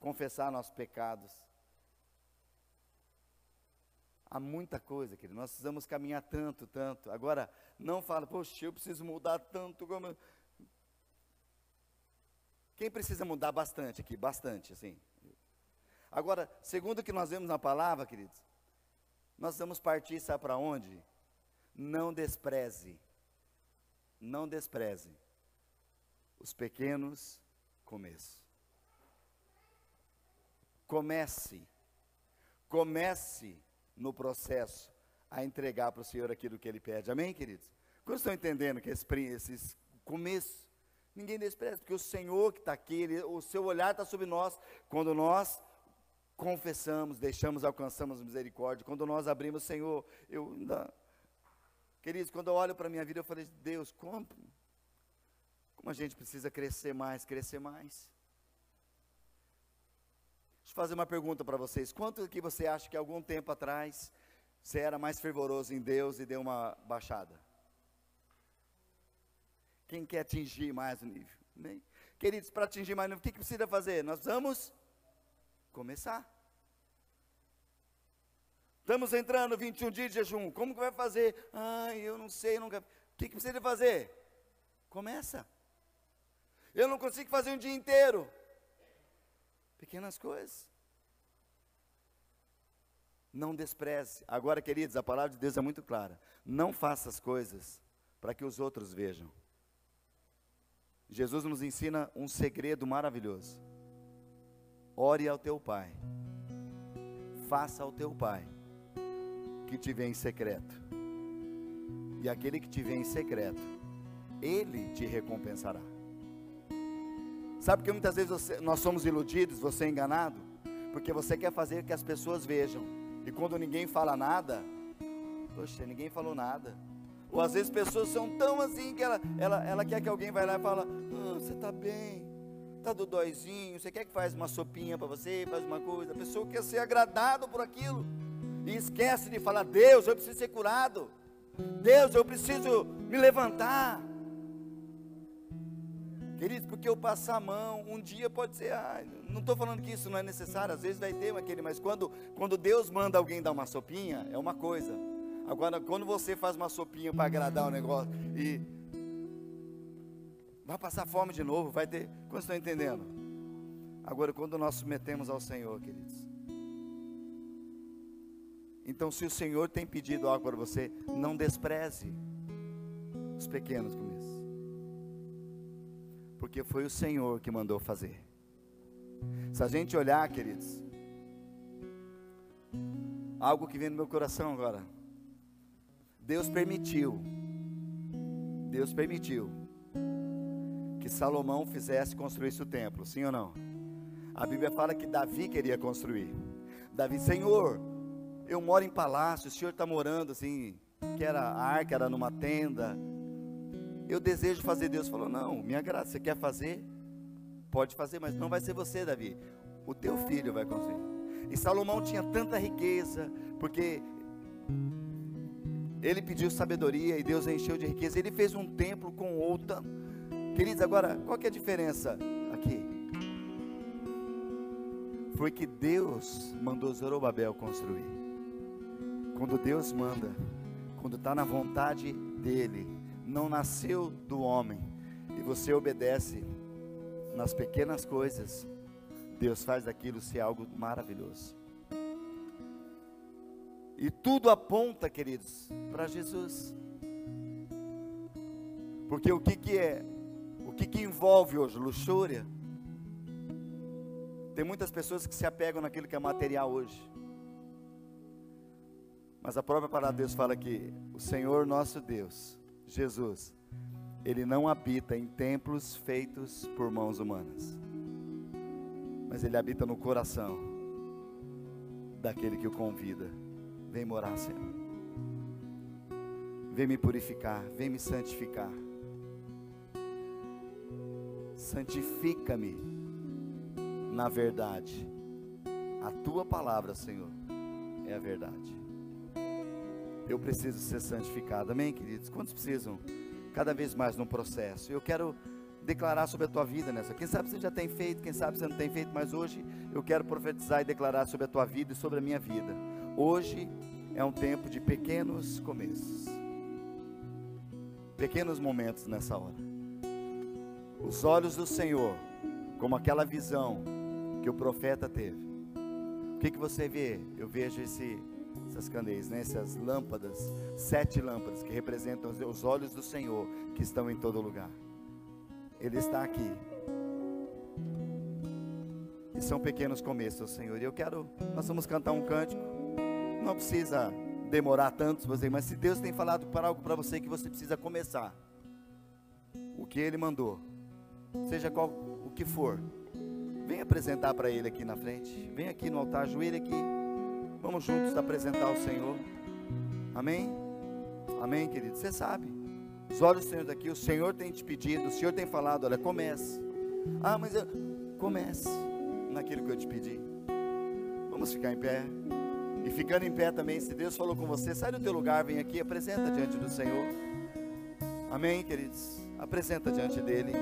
confessar nossos pecados. Há muita coisa, querido. Nós precisamos caminhar tanto, tanto. Agora, não fala, poxa, eu preciso mudar tanto como. Quem precisa mudar bastante aqui? Bastante, assim. Agora, segundo o que nós vemos na palavra, queridos, nós vamos partir, sabe para onde? Não despreze não despreze os pequenos começos. Comece, comece no processo a entregar para o Senhor aquilo que Ele pede. Amém, queridos? Quando estão entendendo que esses começos, ninguém despreza, porque o Senhor que está aqui, ele, o seu olhar está sobre nós, quando nós confessamos, deixamos, alcançamos misericórdia, quando nós abrimos, Senhor, eu ainda Queridos, quando eu olho para a minha vida, eu falei, Deus, como, como a gente precisa crescer mais, crescer mais. Deixa eu fazer uma pergunta para vocês. Quanto que você acha que algum tempo atrás você era mais fervoroso em Deus e deu uma baixada? Quem quer atingir mais o nível? Queridos, para atingir mais o nível, o que, que precisa fazer? Nós vamos começar. Estamos entrando 21 dias de jejum. Como que vai fazer? Ai, eu não sei, nunca. O que, que precisa fazer? Começa. Eu não consigo fazer um dia inteiro. Pequenas coisas. Não despreze. Agora, queridos, a palavra de Deus é muito clara. Não faça as coisas para que os outros vejam. Jesus nos ensina um segredo maravilhoso. Ore ao teu Pai. Faça ao teu Pai que te vê em secreto. E aquele que te vê em secreto, ele te recompensará. Sabe que muitas vezes você, nós somos iludidos, você é enganado, porque você quer fazer que as pessoas vejam. E quando ninguém fala nada, poxa, ninguém falou nada. Ou às vezes pessoas são tão assim que ela, ela, ela quer que alguém vai lá e fala, oh, você está bem, está do dóizinho, você quer que faz uma sopinha para você, faz uma coisa. A pessoa quer ser agradado por aquilo e esquece de falar: Deus, eu preciso ser curado. Deus, eu preciso me levantar. Queridos, porque eu passar a mão, um dia pode ser, ah, não estou falando que isso não é necessário, às vezes vai ter aquele, mas quando, quando Deus manda alguém dar uma sopinha, é uma coisa. Agora, quando você faz uma sopinha para agradar o negócio e vai passar fome de novo, vai ter. Quando estão entendendo? Agora, quando nós submetemos ao Senhor, queridos. Então, se o Senhor tem pedido algo para você, não despreze os pequenos começos porque foi o Senhor que mandou fazer. Se a gente olhar, queridos, algo que vem no meu coração agora, Deus permitiu, Deus permitiu que Salomão fizesse construísse o templo, sim ou não? A Bíblia fala que Davi queria construir. Davi, Senhor, eu moro em palácio, o Senhor está morando assim, que era arca, era numa tenda, eu desejo fazer. Deus falou: Não, minha graça, você quer fazer? Pode fazer, mas não vai ser você, Davi. O teu filho vai construir. E Salomão tinha tanta riqueza, porque ele pediu sabedoria e Deus encheu de riqueza. Ele fez um templo com outra. Queridos, agora, qual que é a diferença aqui? Foi que Deus mandou Zorobabel construir. Quando Deus manda, quando está na vontade dEle, não nasceu do homem, e você obedece nas pequenas coisas, Deus faz daquilo ser algo maravilhoso. E tudo aponta, queridos, para Jesus. Porque o que, que é? O que, que envolve hoje? Luxúria. Tem muitas pessoas que se apegam naquilo que é material hoje. Mas a própria palavra de Deus fala que o Senhor nosso Deus, Jesus, ele não habita em templos feitos por mãos humanas, mas ele habita no coração daquele que o convida. Vem morar, Senhor. Vem me purificar, vem me santificar. Santifica-me na verdade. A tua palavra, Senhor, é a verdade. Eu preciso ser santificado. Amém, queridos? Quantos precisam? Cada vez mais no processo. Eu quero declarar sobre a tua vida nessa. Quem sabe você já tem feito, quem sabe você não tem feito, mas hoje eu quero profetizar e declarar sobre a tua vida e sobre a minha vida. Hoje é um tempo de pequenos começos. Pequenos momentos nessa hora. Os olhos do Senhor, como aquela visão que o profeta teve. O que, que você vê? Eu vejo esse essas candeias, né? essas lâmpadas, sete lâmpadas que representam os olhos do Senhor que estão em todo lugar. Ele está aqui. E são pequenos começos, Senhor. E eu quero, nós vamos cantar um cântico. Não precisa demorar tanto, mas se Deus tem falado para algo para você que você precisa começar, o que Ele mandou, seja qual o que for, vem apresentar para Ele aqui na frente. Vem aqui no altar, ajoelha aqui. Vamos juntos apresentar o Senhor. Amém? Amém, querido? Você sabe. Os olhos do Senhor daqui, o Senhor tem te pedido, o Senhor tem falado, olha, comece. Ah, mas eu comece naquilo que eu te pedi. Vamos ficar em pé. E ficando em pé também, se Deus falou com você, sai do teu lugar, vem aqui, apresenta diante do Senhor. Amém, queridos? Apresenta diante dele.